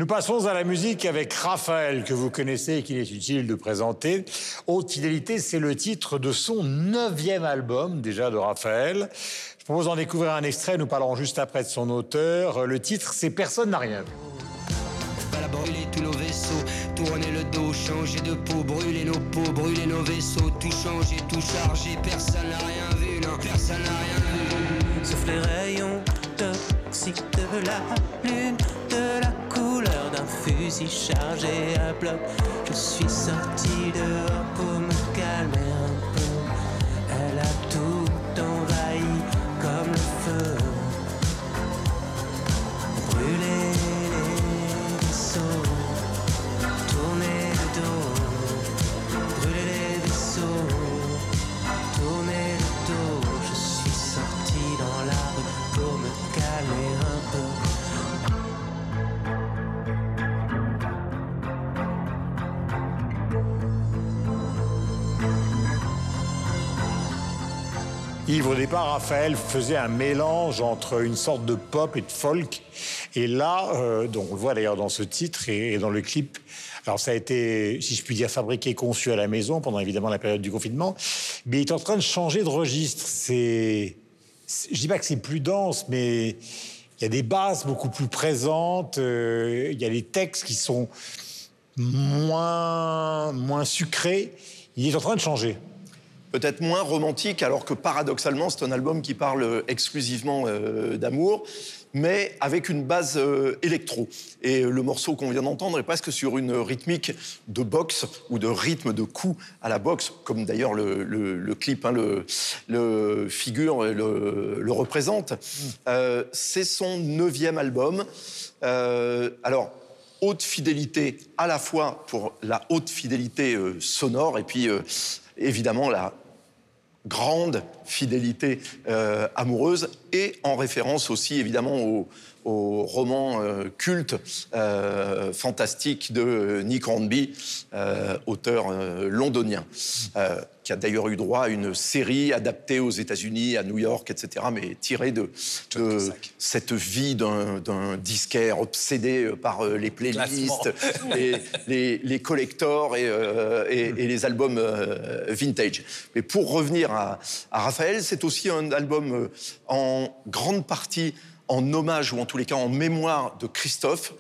Nous passons à la musique avec Raphaël, que vous connaissez et qu'il est utile de présenter. Haute fidélité, c'est le titre de son neuvième album, déjà de Raphaël. Je propose d'en découvrir un extrait, nous parlerons juste après de son auteur. Le titre, c'est Personne n'a rien vu. Brûler tous nos vaisseaux, tourner le dos, changer de peau, brûler nos peaux, brûler nos vaisseaux, tout changer, tout charger, personne n'a rien vu, non, personne n'a rien vu. Sauf les rayons toxiques de la lune, de la fusil chargé à bloc. Je suis sorti dehors pour me calmer au départ, Raphaël faisait un mélange entre une sorte de pop et de folk. Et là, euh, on le voit d'ailleurs dans ce titre et, dans le clip, alors ça a été, si je puis dire, fabriqué, conçu à la maison pendant évidemment la période du confinement, mais il est en train de changer de registre. C'est- je dis pas que c'est plus dense, mais il y a des bases beaucoup plus présentes, euh, il y a des textes qui sont moins, moins sucrés. Il est en train de changer. Peut-être moins romantique, alors que paradoxalement, c'est un album qui parle euh, exclusivement euh, d'amour, mais avec une base euh, électro. Et le morceau qu'on vient d'entendre est presque sur une rythmique de boxe ou de rythme de coup à la boxe, comme d'ailleurs le, clip, hein, le, le figure, le, représente. C'est son neuvième album. Alors, haute fidélité à la fois pour la haute fidélité sonore et puis évidemment la grande fidélité euh, amoureuse et en référence aussi évidemment au, roman euh, culte euh, fantastique de Nick Hornby, auteur londonien, qui a d'ailleurs eu droit à une série adaptée aux États-Unis, à New York, etc., mais tirée de, de cette vie d'un disquaire obsédé euh, par euh, les playlists, les, les, les collectors et, euh, et- et les albums euh, vintage. Mais pour revenir à, à Raphaël, c'est aussi un album en grande partie en hommage, ou en tous les cas en mémoire de Christophe,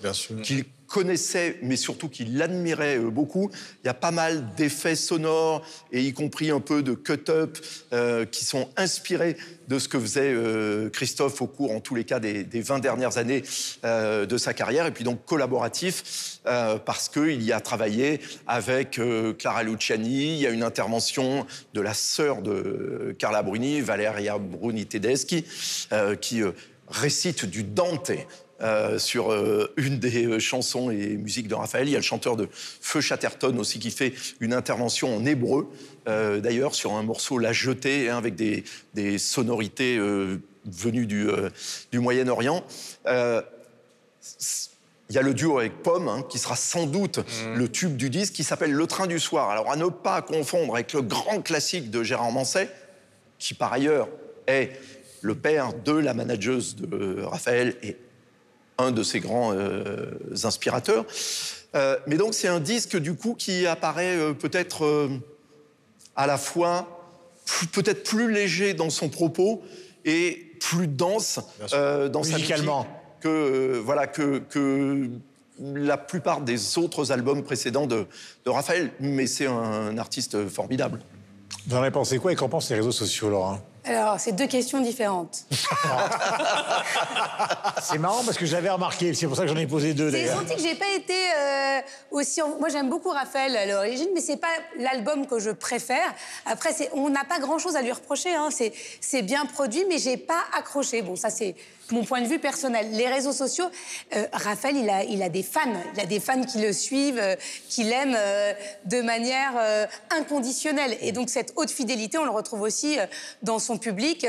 qu'il connaissait, mais surtout qu'il l'admirait euh, beaucoup. Il y a pas mal d'effets sonores, et y compris un peu de cut-up, euh, qui sont inspirés de ce que faisait euh, Christophe au cours, en tous les cas, des, des 20 dernières années de sa carrière, et puis donc collaboratif, parce qu'il y a travaillé avec Clara Luciani, il y a une intervention de la sœur de Carla Bruni, Valeria Bruni Tedeschi, qui récite du Dante. Euh, sur euh, une des euh, chansons et musiques de Raphaël. Il y a le chanteur de Feu Chatterton aussi qui fait une intervention en hébreu, euh, d'ailleurs, sur un morceau La Jetée, hein, avec des, des sonorités venues du, du Moyen-Orient. Il y a le duo avec Pomme, hein, qui sera sans doute le tube du disque, qui s'appelle Le Train du Soir. Alors, à ne pas confondre avec le grand classique de Gérard Manset, qui par ailleurs est le père de la manageuse de Raphaël et un de ses grands euh, inspirateurs. Euh, mais donc, c'est un disque, du coup, qui apparaît euh, peut-être à la fois plus- peut-être plus léger dans son propos et plus dense dans sa musique que voilà que, que la plupart des autres albums précédents de, de Raphaël. Mais c'est un artiste formidable. Vous en avez pensé quoi et qu'en pensent les réseaux sociaux, Laura Alors, c'est deux questions différentes. C'est marrant parce que j'avais remarqué, c'est pour ça que j'en ai posé deux J'ai d'ailleurs. senti que j'ai pas été euh, aussi. Moi, j'aime beaucoup Raphaël à l'origine, mais c'est pas l'album que je préfère. Après, on n'a pas grand-chose à lui reprocher. hein. C'est c'est bien produit, mais j'ai pas accroché. Bon, ça c'est mon point de vue personnel. Les réseaux sociaux, euh, Raphaël, il a, il a des fans. Il a des fans qui le suivent, euh, qui l'aiment euh, de manière inconditionnelle. Et donc cette haute fidélité, on le retrouve aussi dans son public.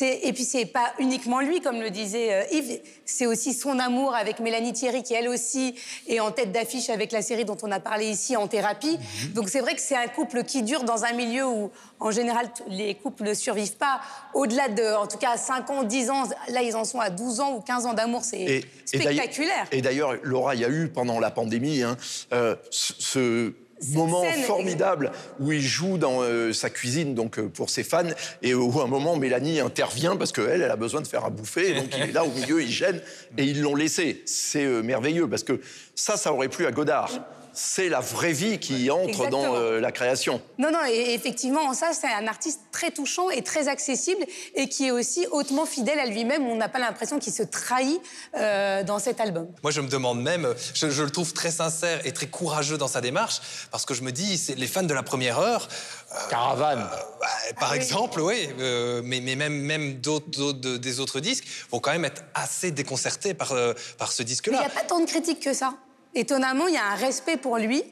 Et puis c'est pas uniquement lui, comme le disait Yves. C'est aussi son amour avec Mélanie Thierry, qui elle aussi est en tête d'affiche avec la série dont on a parlé ici, En thérapie. Donc c'est vrai que c'est un couple qui dure dans un milieu où, en général, les couples ne survivent pas au-delà de, en tout cas, 5 ans, 10 ans. Là, ils en sont à 12 ans ou 15 ans d'amour. C'est spectaculaire. Et d'ailleurs, Laura, il y a eu pendant la pandémie hein, euh, ce, moment scène- formidable où il joue dans euh, sa cuisine donc euh, pour ses fans et où à un moment Mélanie intervient parce qu'elle, elle a besoin de faire à bouffer et donc il est là au milieu, il gêne et ils l'ont laissé. C'est euh, merveilleux parce que ça, ça aurait plu à Godard. C'est la vraie vie qui entre dans euh, la création. Non, non, et effectivement, en ça, c'est un artiste très touchant et très accessible et qui est aussi hautement fidèle à lui-même. On n'a pas l'impression qu'il se trahit euh, dans cet album. Moi, je me demande même, je, je le trouve très sincère et très courageux dans sa démarche, parce que je me dis, c'est les fans de la première heure. euh, Caravane. bah, par exemple, oui, euh, mais, mais même, même d'autres, d'autres- de- des autres disques vont quand même être assez déconcertés par, euh, par ce Mais il n'y disque-là. a pas tant de critiques que ça. Étonnamment, il y a un respect pour lui.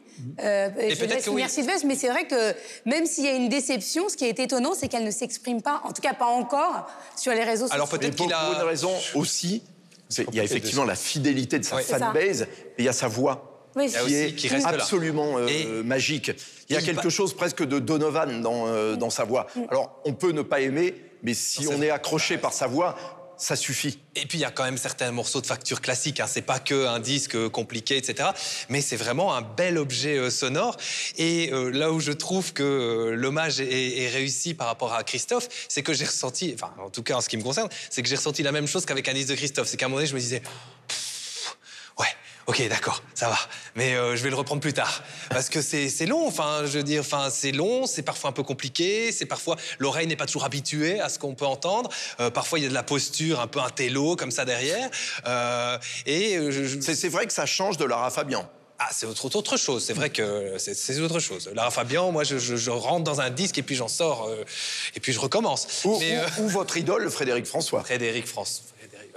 Euh, Et je peut-être laisse que finir oui. Sylvestre, mais c'est vrai que même s'il y a une déception, ce qui est étonnant, c'est qu'elle ne s'exprime pas, en tout cas pas encore, sur les réseaux Alors sociaux. peut-être Et pour, qu'il pour une a... raison aussi, il y a effectivement la fidélité de sa fanbase et il y a sa voix. Oui, a qui aussi- est qui reste là. absolument euh, magique. Il y a quelque chose presque de Donovan dans, euh, dans sa voix. Mm. Alors, on peut ne pas aimer, mais si Non, on est accroché par sa voix, ça suffit. Et puis il y a quand même certains morceaux de facture classique. Hein. C'est pas que un disque compliqué, etc. Mais c'est vraiment un bel objet euh, sonore. Et euh, là où je trouve que euh, l'hommage est, réussi par rapport à Christophe, c'est que j'ai ressenti, enfin en tout cas en ce qui me concerne, c'est que j'ai ressenti la même chose qu'avec un disque de Christophe. C'est qu'à un moment donné, je me disais. Ok, d'accord, ça va. Mais euh, je vais le reprendre plus tard. Parce que c'est long, enfin, je veux dire, enfin, c'est long, c'est parfois un peu compliqué, c'est parfois, l'oreille n'est pas toujours habituée à ce qu'on peut entendre. Euh, parfois, il y a de la posture un peu un télo, comme ça, derrière. Euh, et je- C'est vrai que ça change de Lara Fabian. ah, c'est autre, autre chose. C'est vrai que c'est- autre chose. Lara Fabian, moi, je, je- je rentre dans un disque et puis j'en sors euh, et puis je recommence. Ou, Mais, ou- euh, ou votre idole, Frédéric François? Frédéric France.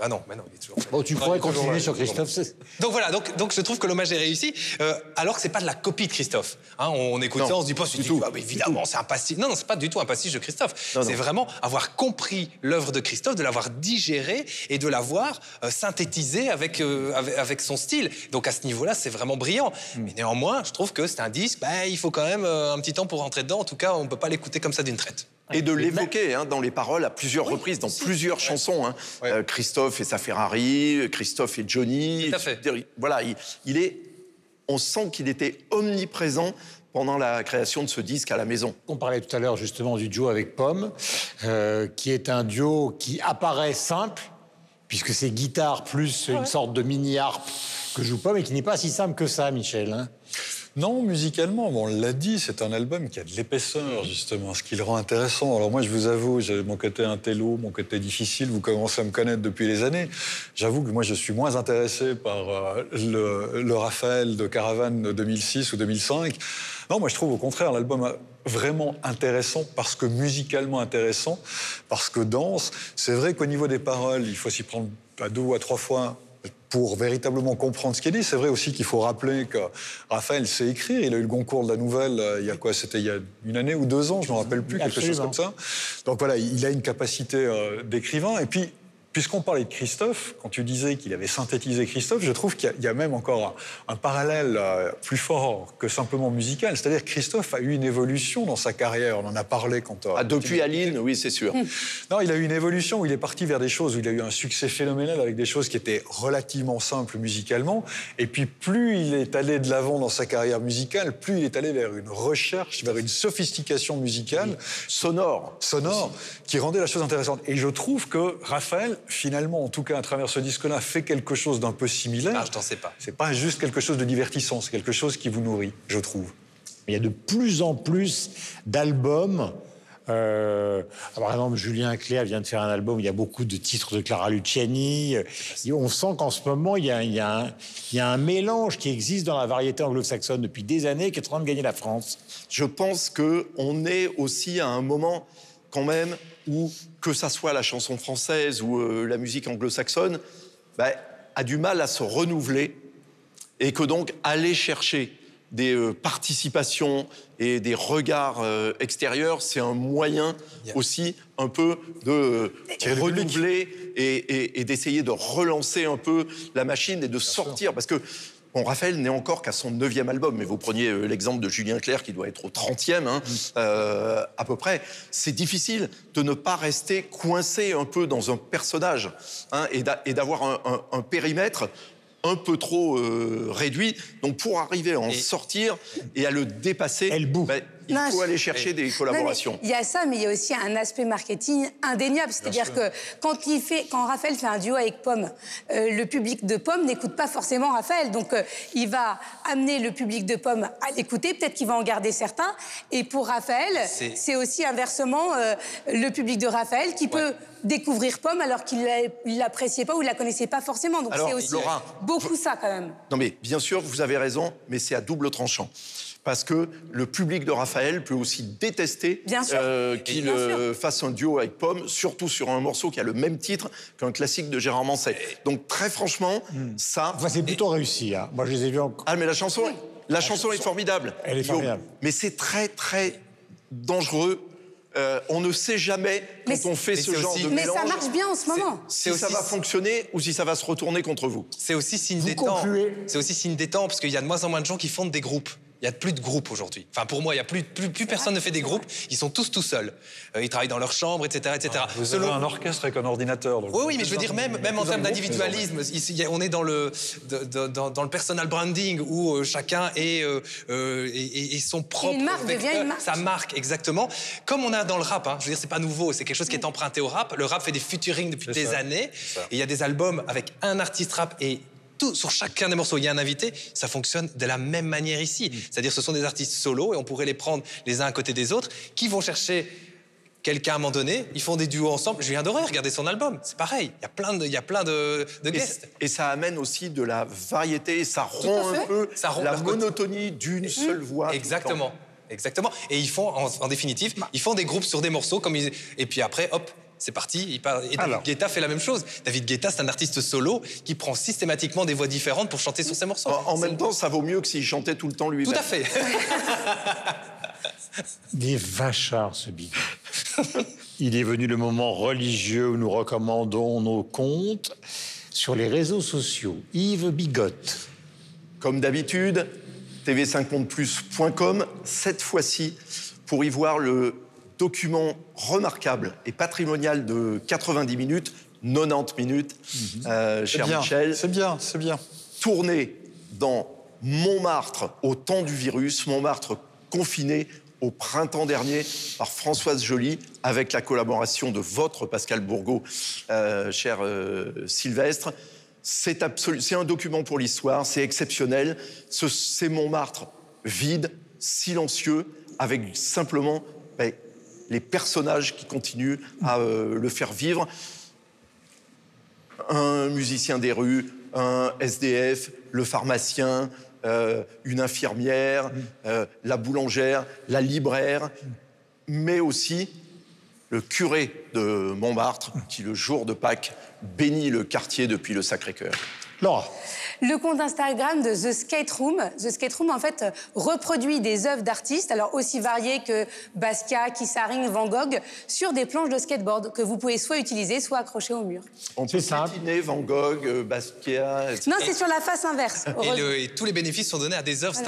Ah non, mais non, il est toujours. Bon, tu pourrais continuer sur Christophe. Donc voilà, donc, donc je trouve que l'hommage est réussi, euh, alors que c'est pas de la copie de Christophe. Hein, on écoute Non, ça, on se dit pas, du du tout. Ah, mais évidemment, c'est un pastiche. Non, non, c'est pas du tout un pastiche de Christophe. C'est vraiment avoir compris l'œuvre de Christophe, de l'avoir digérée et de l'avoir euh, synthétisée avec, euh, avec, avec son style. Donc à ce niveau-là, c'est vraiment brillant. Hmm. Mais néanmoins, je trouve que c'est un disque, bah, il faut quand même euh, un petit temps pour rentrer dedans. En tout cas, on peut pas l'écouter comme ça d'une traite. Et de l'évoquer hein, dans les paroles à plusieurs reprises, dans plusieurs chansons. hein. Ouais. Euh, Christophe et sa Ferrari, Christophe et Johnny. Tout à fait. Voilà, il, il est. On sent qu'il était omniprésent pendant la création de ce disque à la maison. On parlait tout à l'heure justement du duo avec Pomme, euh, qui est un duo qui apparaît simple, puisque c'est guitare plus une sorte de mini-harpe que joue Pomme, et qui n'est pas si simple que ça, Michel. hein. Non, musicalement, on l'a dit, c'est un album qui a de l'épaisseur, justement, ce qui le rend intéressant. Alors moi, je vous avoue, j'ai mon côté intello, mon côté difficile, vous commencez à me connaître depuis les années. J'avoue que moi, je suis moins intéressé par euh, le, Raphaël de Caravane de 2006 ou 2005. Non, moi, je trouve au contraire l'album vraiment intéressant parce que musicalement intéressant, parce que dense. C'est vrai qu'au niveau des paroles, il faut s'y prendre à deux ou à trois fois pour véritablement comprendre ce qui est dit. C'est vrai aussi qu'il faut rappeler que Raphaël sait écrire. Il a eu le concours de la nouvelle euh, il y a quoi C'était il y a une année ou deux ans, je ne me rappelle plus, quelque chose comme ça. Donc voilà, il a une capacité euh, d'écrivain. Et puis, puisqu'on parlait de Christophe, quand tu disais qu'il avait synthétisé Christophe, je trouve qu'il y a- il y, a même encore un, un parallèle euh, plus fort que simplement musical. C'est-à-dire que Christophe a eu une évolution dans sa carrière. On en a parlé quand... euh, Ah, depuis Aline, oui, c'est sûr. non, il a eu une évolution où il est parti vers des choses où il a eu un succès phénoménal avec des choses qui étaient relativement simples musicalement. Et puis plus il est allé de l'avant dans sa carrière musicale, plus il est allé vers une recherche, vers une sophistication musicale Sonore. sonore qui rendait la chose intéressante. Et je trouve que Raphaël, finalement, en tout cas à travers ce disque-là, fait quelque chose d'un peu similaire. Ah, je t'en sais pas. C'est pas juste quelque chose de divertissant, c'est quelque chose qui vous nourrit, je trouve. Il y a de plus en plus d'albums. Euh, par exemple, Julien Clerc vient de faire un album où il y a beaucoup de titres de Clara Luciani. Et on sent qu'en ce moment, il y, a, il y a un, il y a un mélange qui existe dans la variété anglo-saxonne depuis des années qui est en train de gagner la France. Je pense que on est aussi à un moment quand même où que ça soit la chanson française ou euh, la musique anglo-saxonne, bah, a du mal à se renouveler et que donc aller chercher des euh, participations et des regards euh, extérieurs, c'est un moyen aussi un peu de renouveler et, et- et d'essayer de relancer un peu la machine et de sortir. Parce que bon, Raphaël n'est encore qu'à son neuvième album, mais vous preniez euh, l'exemple de Julien Clerc qui doit être au 30e hein, euh, à peu près. C'est difficile de ne pas rester coincé un peu dans un personnage hein, et d'a- et d'avoir un, un- un périmètre un peu trop euh, réduit. Donc pour arriver à en sortir et à le dépasser, ben, il Non, faut je- aller chercher des collaborations. Il y a ça, mais il y a aussi un aspect marketing indéniable. C'est-à-dire que quand, il fait, quand Raphaël fait un duo avec Pomme, euh, le public de Pomme n'écoute pas forcément Raphaël. Donc euh, il va amener le public de Pomme à l'écouter. Peut-être qu'il va en garder certains. Et pour Raphaël, C'est- aussi inversement euh, le public de Raphaël qui peut découvrir Pomme alors qu'il ne l'appréciait pas ou ne la connaissait pas forcément. Donc c'est aussi Laura, beaucoup ça quand même. Non mais bien sûr, vous avez raison, mais c'est à double tranchant. Parce que le public de Raphaël peut aussi détester euh, qu'il euh, fasse un duo avec Pomme, surtout sur un morceau qui a le même titre qu'un classique de Gérard Manset. Donc très franchement, ça... Enfin, c'est plutôt réussi. hein. Moi, je les ai vus en... Ah mais la chanson, la chanson est formidable. Elle est formidable. Mais c'est très très dangereux. Euh, on ne sait jamais quand Mais on fait ce genre aussi- de Mais ça marche bien en ce moment. si C'est ça aussi- va fonctionner ou si ça va se retourner contre vous. C'est aussi signe Vous des temps. concluez. C'est aussi signe des temps parce qu'il y a de moins en moins de gens qui fondent des groupes. Il n'y a plus de groupe aujourd'hui. Enfin, pour moi, il y a plus, plus, plus personne ne fait des groupes. Ils sont tous tout seuls. Euh, ils travaillent dans leur chambre, etc., etc. Vous Selon- avez un orchestre avec un ordinateur. donc- oui, oui, mais je veux dire, même, même en termes d'individualisme, on est dans le, dans, dans le personal branding où euh, chacun est, euh, euh, est- est- est son propre. une marque vecteur. devient une marque. Sa marque, exactement. Comme on a dans le rap, hein. je veux dire, c'est pas nouveau, c'est quelque chose qui est emprunté au rap. Le rap fait des featuring depuis des ça, années. Et il y a des albums avec un artiste rap et tout, sur chacun des morceaux, il y a un invité. Ça fonctionne de la même manière ici. Mm. C'est-à-dire, ce sont des artistes solos et on pourrait les prendre les uns à côté des autres qui vont chercher quelqu'un à un moment donné, ils font des duos ensemble. Je viens adorer regarder son album, c'est pareil. Il y a plein de, il y a plein de, de Et, guests. et ça amène aussi de la variété, et ça rompt un peu Ça la monotonie d'une seule voix. Exactement. Exactement. Et ils font, en, en définitive, ils font des groupes sur des morceaux, comme ils- et puis après, hop, c'est parti. il part- Et David Alors. Guetta fait la même chose. David Guetta, c'est un artiste solo qui prend systématiquement des voix différentes pour chanter sur ses morceaux. En, même temps, ça vaut mieux que s'il chantait tout le temps lui-même. Tout à fait. Des vachards, ce bigot. Il est venu le moment religieux où nous recommandons nos comptes sur les réseaux sociaux. Yves Bigotte. Comme d'habitude, tv5mondeplus.com, cette fois-ci, pour y voir le document remarquable et patrimonial de 90 minutes, 90 minutes, euh, C'est cher bien, Michel, C'est bien, c'est bien. tourné dans Montmartre au temps du virus, Montmartre confiné au printemps dernier par Françoise Joly, avec la collaboration de votre Pascal Bourgault, euh, cher euh, Sylvestre. C'est un document pour l'histoire, c'est exceptionnel. Ce- C'est Montmartre vide, silencieux, avec simplement ben, les personnages qui continuent à euh, le faire vivre un musicien des rues, un SDF, le pharmacien, euh, une infirmière, euh, la boulangère, la libraire, mais aussi le curé de Montmartre, qui le jour de Pâques bénit le quartier depuis le Sacré-Cœur. Laura. Le compte Instagram de The Skate Room. The Skate Room, en fait, reproduit des œuvres d'artistes, alors aussi variées que Basquiat, Kissaring, Van Gogh, sur des planches de skateboard que vous pouvez soit utiliser, soit accrocher au mur. On peut piétiner Van Gogh, euh, Basquiat, etc. Non, c'est sur la face inverse. Et, le- et tous les bénéfices sont donnés à des œuvres. C'est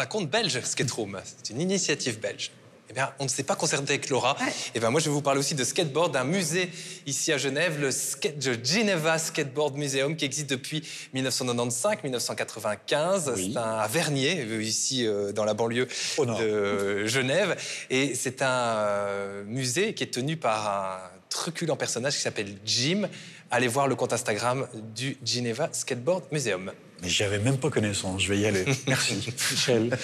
un, compte belge, Skateroom. C'est une initiative belge. Eh bien, on ne s'est pas concerté avec Laura. Eh bien, moi, je vais vous parler aussi de skateboard, d'un musée ici à Genève, le, skate, le Geneva Skateboard Museum, qui existe depuis 1995-1995. C'est un, à Vernier, euh, ici euh, dans la banlieue de Genève. Et c'est un euh, musée qui est tenu par un truculent personnage qui s'appelle Jim. Allez voir le compte Instagram du Geneva Skateboard Museum. Mais j'avais même pas connaissance, je vais y aller. Merci. Michel.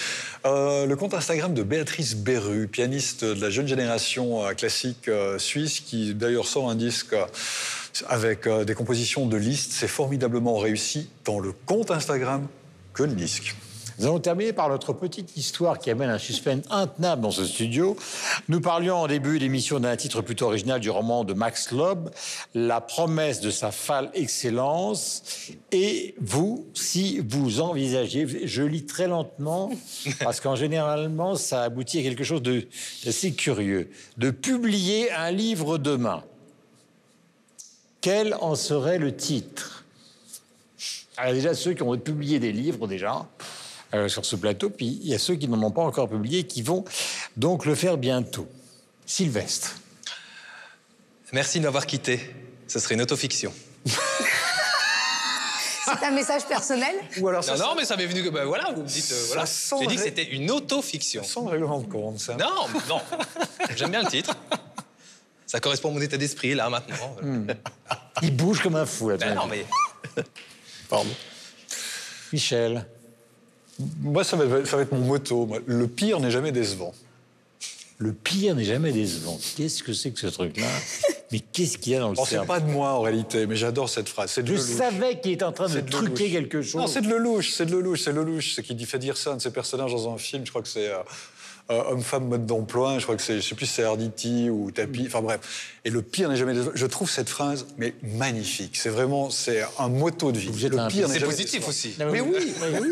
Euh, le compte Instagram de Béatrice Berru, pianiste de la jeune génération euh, classique euh, suisse, qui d'ailleurs sort un disque euh, avec des compositions de Liszt. C'est formidablement réussi dans le compte Instagram que le disque. Nous allons terminer par notre petite histoire qui amène un suspense intenable dans ce studio. Nous parlions en début d'émission d'un titre plutôt original du roman de Max Loeb, La promesse de sa fâle excellence. Et vous, si vous envisagez, je lis très lentement, parce qu'en généralement, ça aboutit à quelque chose de- d'assez curieux, de publier un livre demain. Quel en serait le titre? Alors déjà, ceux qui ont publié des livres déjà euh, sur ce plateau, puis il y a ceux qui n'en ont pas encore publié, qui vont donc le faire bientôt. Sylvestre. Merci de m'avoir quitté. Ce serait une autofiction. C'est un message personnel? Ou alors Non, non, mais ça m'est venu que. Ben voilà, vous me dites. euh, voilà. J'ai dit que c'était une autofiction. Sans règlement de compte, ça. Non, non. J'aime bien le titre. Ça correspond à mon état d'esprit, là, maintenant. Il bouge comme un fou. là, Ben non, mais. Pardon. Michel. Moi, ça va, ça va être mon motto. Le pire n'est jamais décevant. Le pire n'est jamais décevant. Qu'est-ce que c'est que ce truc-là? Mais qu'est-ce qu'il y a dans le c'est cerveau? pas de moi en réalité, mais j'adore cette phrase. C'est de Je Lelouch. savais qu'il était en train de C'est de truquer Lelouch. quelque chose. Non, c'est de Lelouch, c'est de Lelouch, c'est Lelouch, c'est qui dit- fait dire ça à un de ses personnages dans un film. Je crois que c'est euh, euh, Homme-femme mode d'emploi. Je crois que c'est, je sais plus, si c'est Arditi ou Tapi. Enfin bref. Et le pire n'est jamais décevant. Je trouve cette phrase mais magnifique. C'est vraiment, c'est un motto de vie. Vous êtes le un- pire n'est C'est positif décevant. aussi. Non, mais oui, mais oui.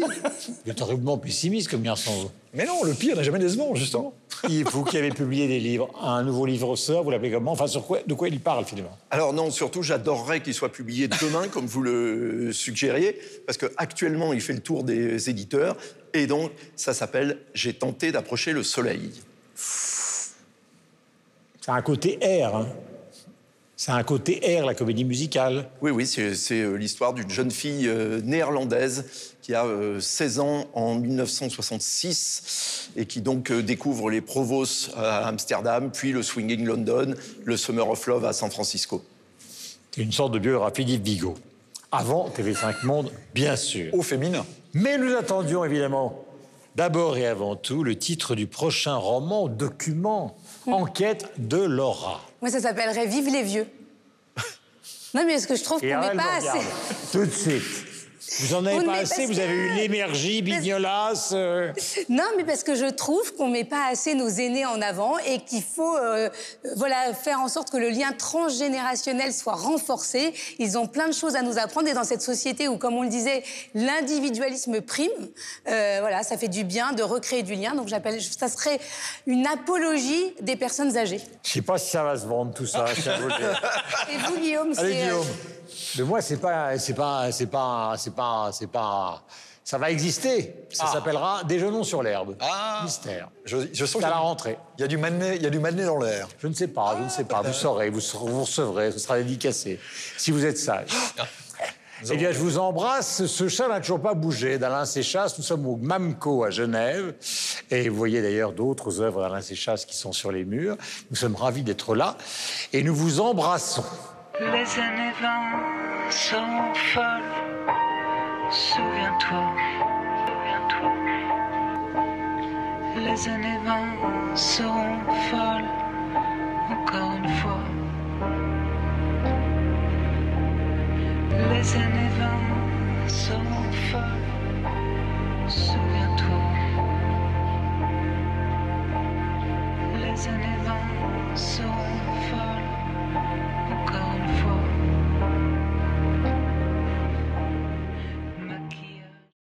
Vous êtes horriblement pessimiste comme garçon. vous. Mais non, le pire n'est jamais décevant, justement. Et vous qui avez publié des livres, un nouveau livre sort, vous l'appelez comment? Enfin, sur quoi, de quoi il parle finalement? Alors non, surtout, j'adorerais qu'il soit publié demain, comme vous le suggériez, parce qu'actuellement, il fait le tour des éditeurs. Et donc, ça s'appelle J'ai tenté d'approcher le soleil. C'est un côté air. Hein. C'est un côté air, la comédie musicale. Oui, oui, c'est euh, l'histoire d'une jeune fille euh, néerlandaise qui a euh, 16 ans en 1966 et qui donc euh, découvre les Provos à Amsterdam, puis le Swinging London, le Summer of Love à San Francisco. C'est une sorte de biographie d'Yves Bigot. Avant TV5 Monde, bien sûr. Au féminin. Mais nous attendions évidemment, d'abord et avant tout, le titre du prochain roman, document, enquête de Laura. Moi, ça s'appellerait Vive les vieux. Non, mais est-ce que je trouve qu'on elle pas assez. Tout de suite. Vous en avez On pas assez, vous avez eu l'émergie, Bignolas. euh, Non, mais parce que je trouve qu'on met pas assez nos aînés en avant et qu'il faut euh, voilà, faire en sorte que le lien transgénérationnel soit renforcé. Ils ont plein de choses à nous apprendre et dans cette société où, comme on le disait, l'individualisme prime, euh, voilà, ça fait du bien de recréer du lien. Donc j'appelle, ça serait une apologie des personnes âgées. Je sais pas si ça va se vendre tout ça. vous. Et vous, Guillaume, Allez c'est, euh, Guillaume. Mais moi c'est pas, c'est pas, c'est pas, c'est pas, c'est pas. Ça va exister. Ça Ah. s'appellera Déjeunons sur l'herbe. Ah. Mystère. Je, je sens à la rentrée. Il y a du manet, il y a du manet dans l'air. Je ne sais pas, je ne sais pas. Vous saurez, vous, vous recevrez, ce sera dédicacé. Si vous êtes sage. Eh bien, je vous embrasse. Ce chat n'a toujours pas bougé d'Alain Séchasse. Nous sommes au MAMCO à Genève. Et vous voyez d'ailleurs d'autres œuvres d'Alain Séchasse qui sont sur les murs. Nous sommes ravis d'être là. Et nous vous embrassons. Les années 20 sont folles. Souviens-toi, souviens-toi. Les années 20 seront folles, encore une fois. Les années 20 seront folles, souviens-toi. Les années 20 seront folles.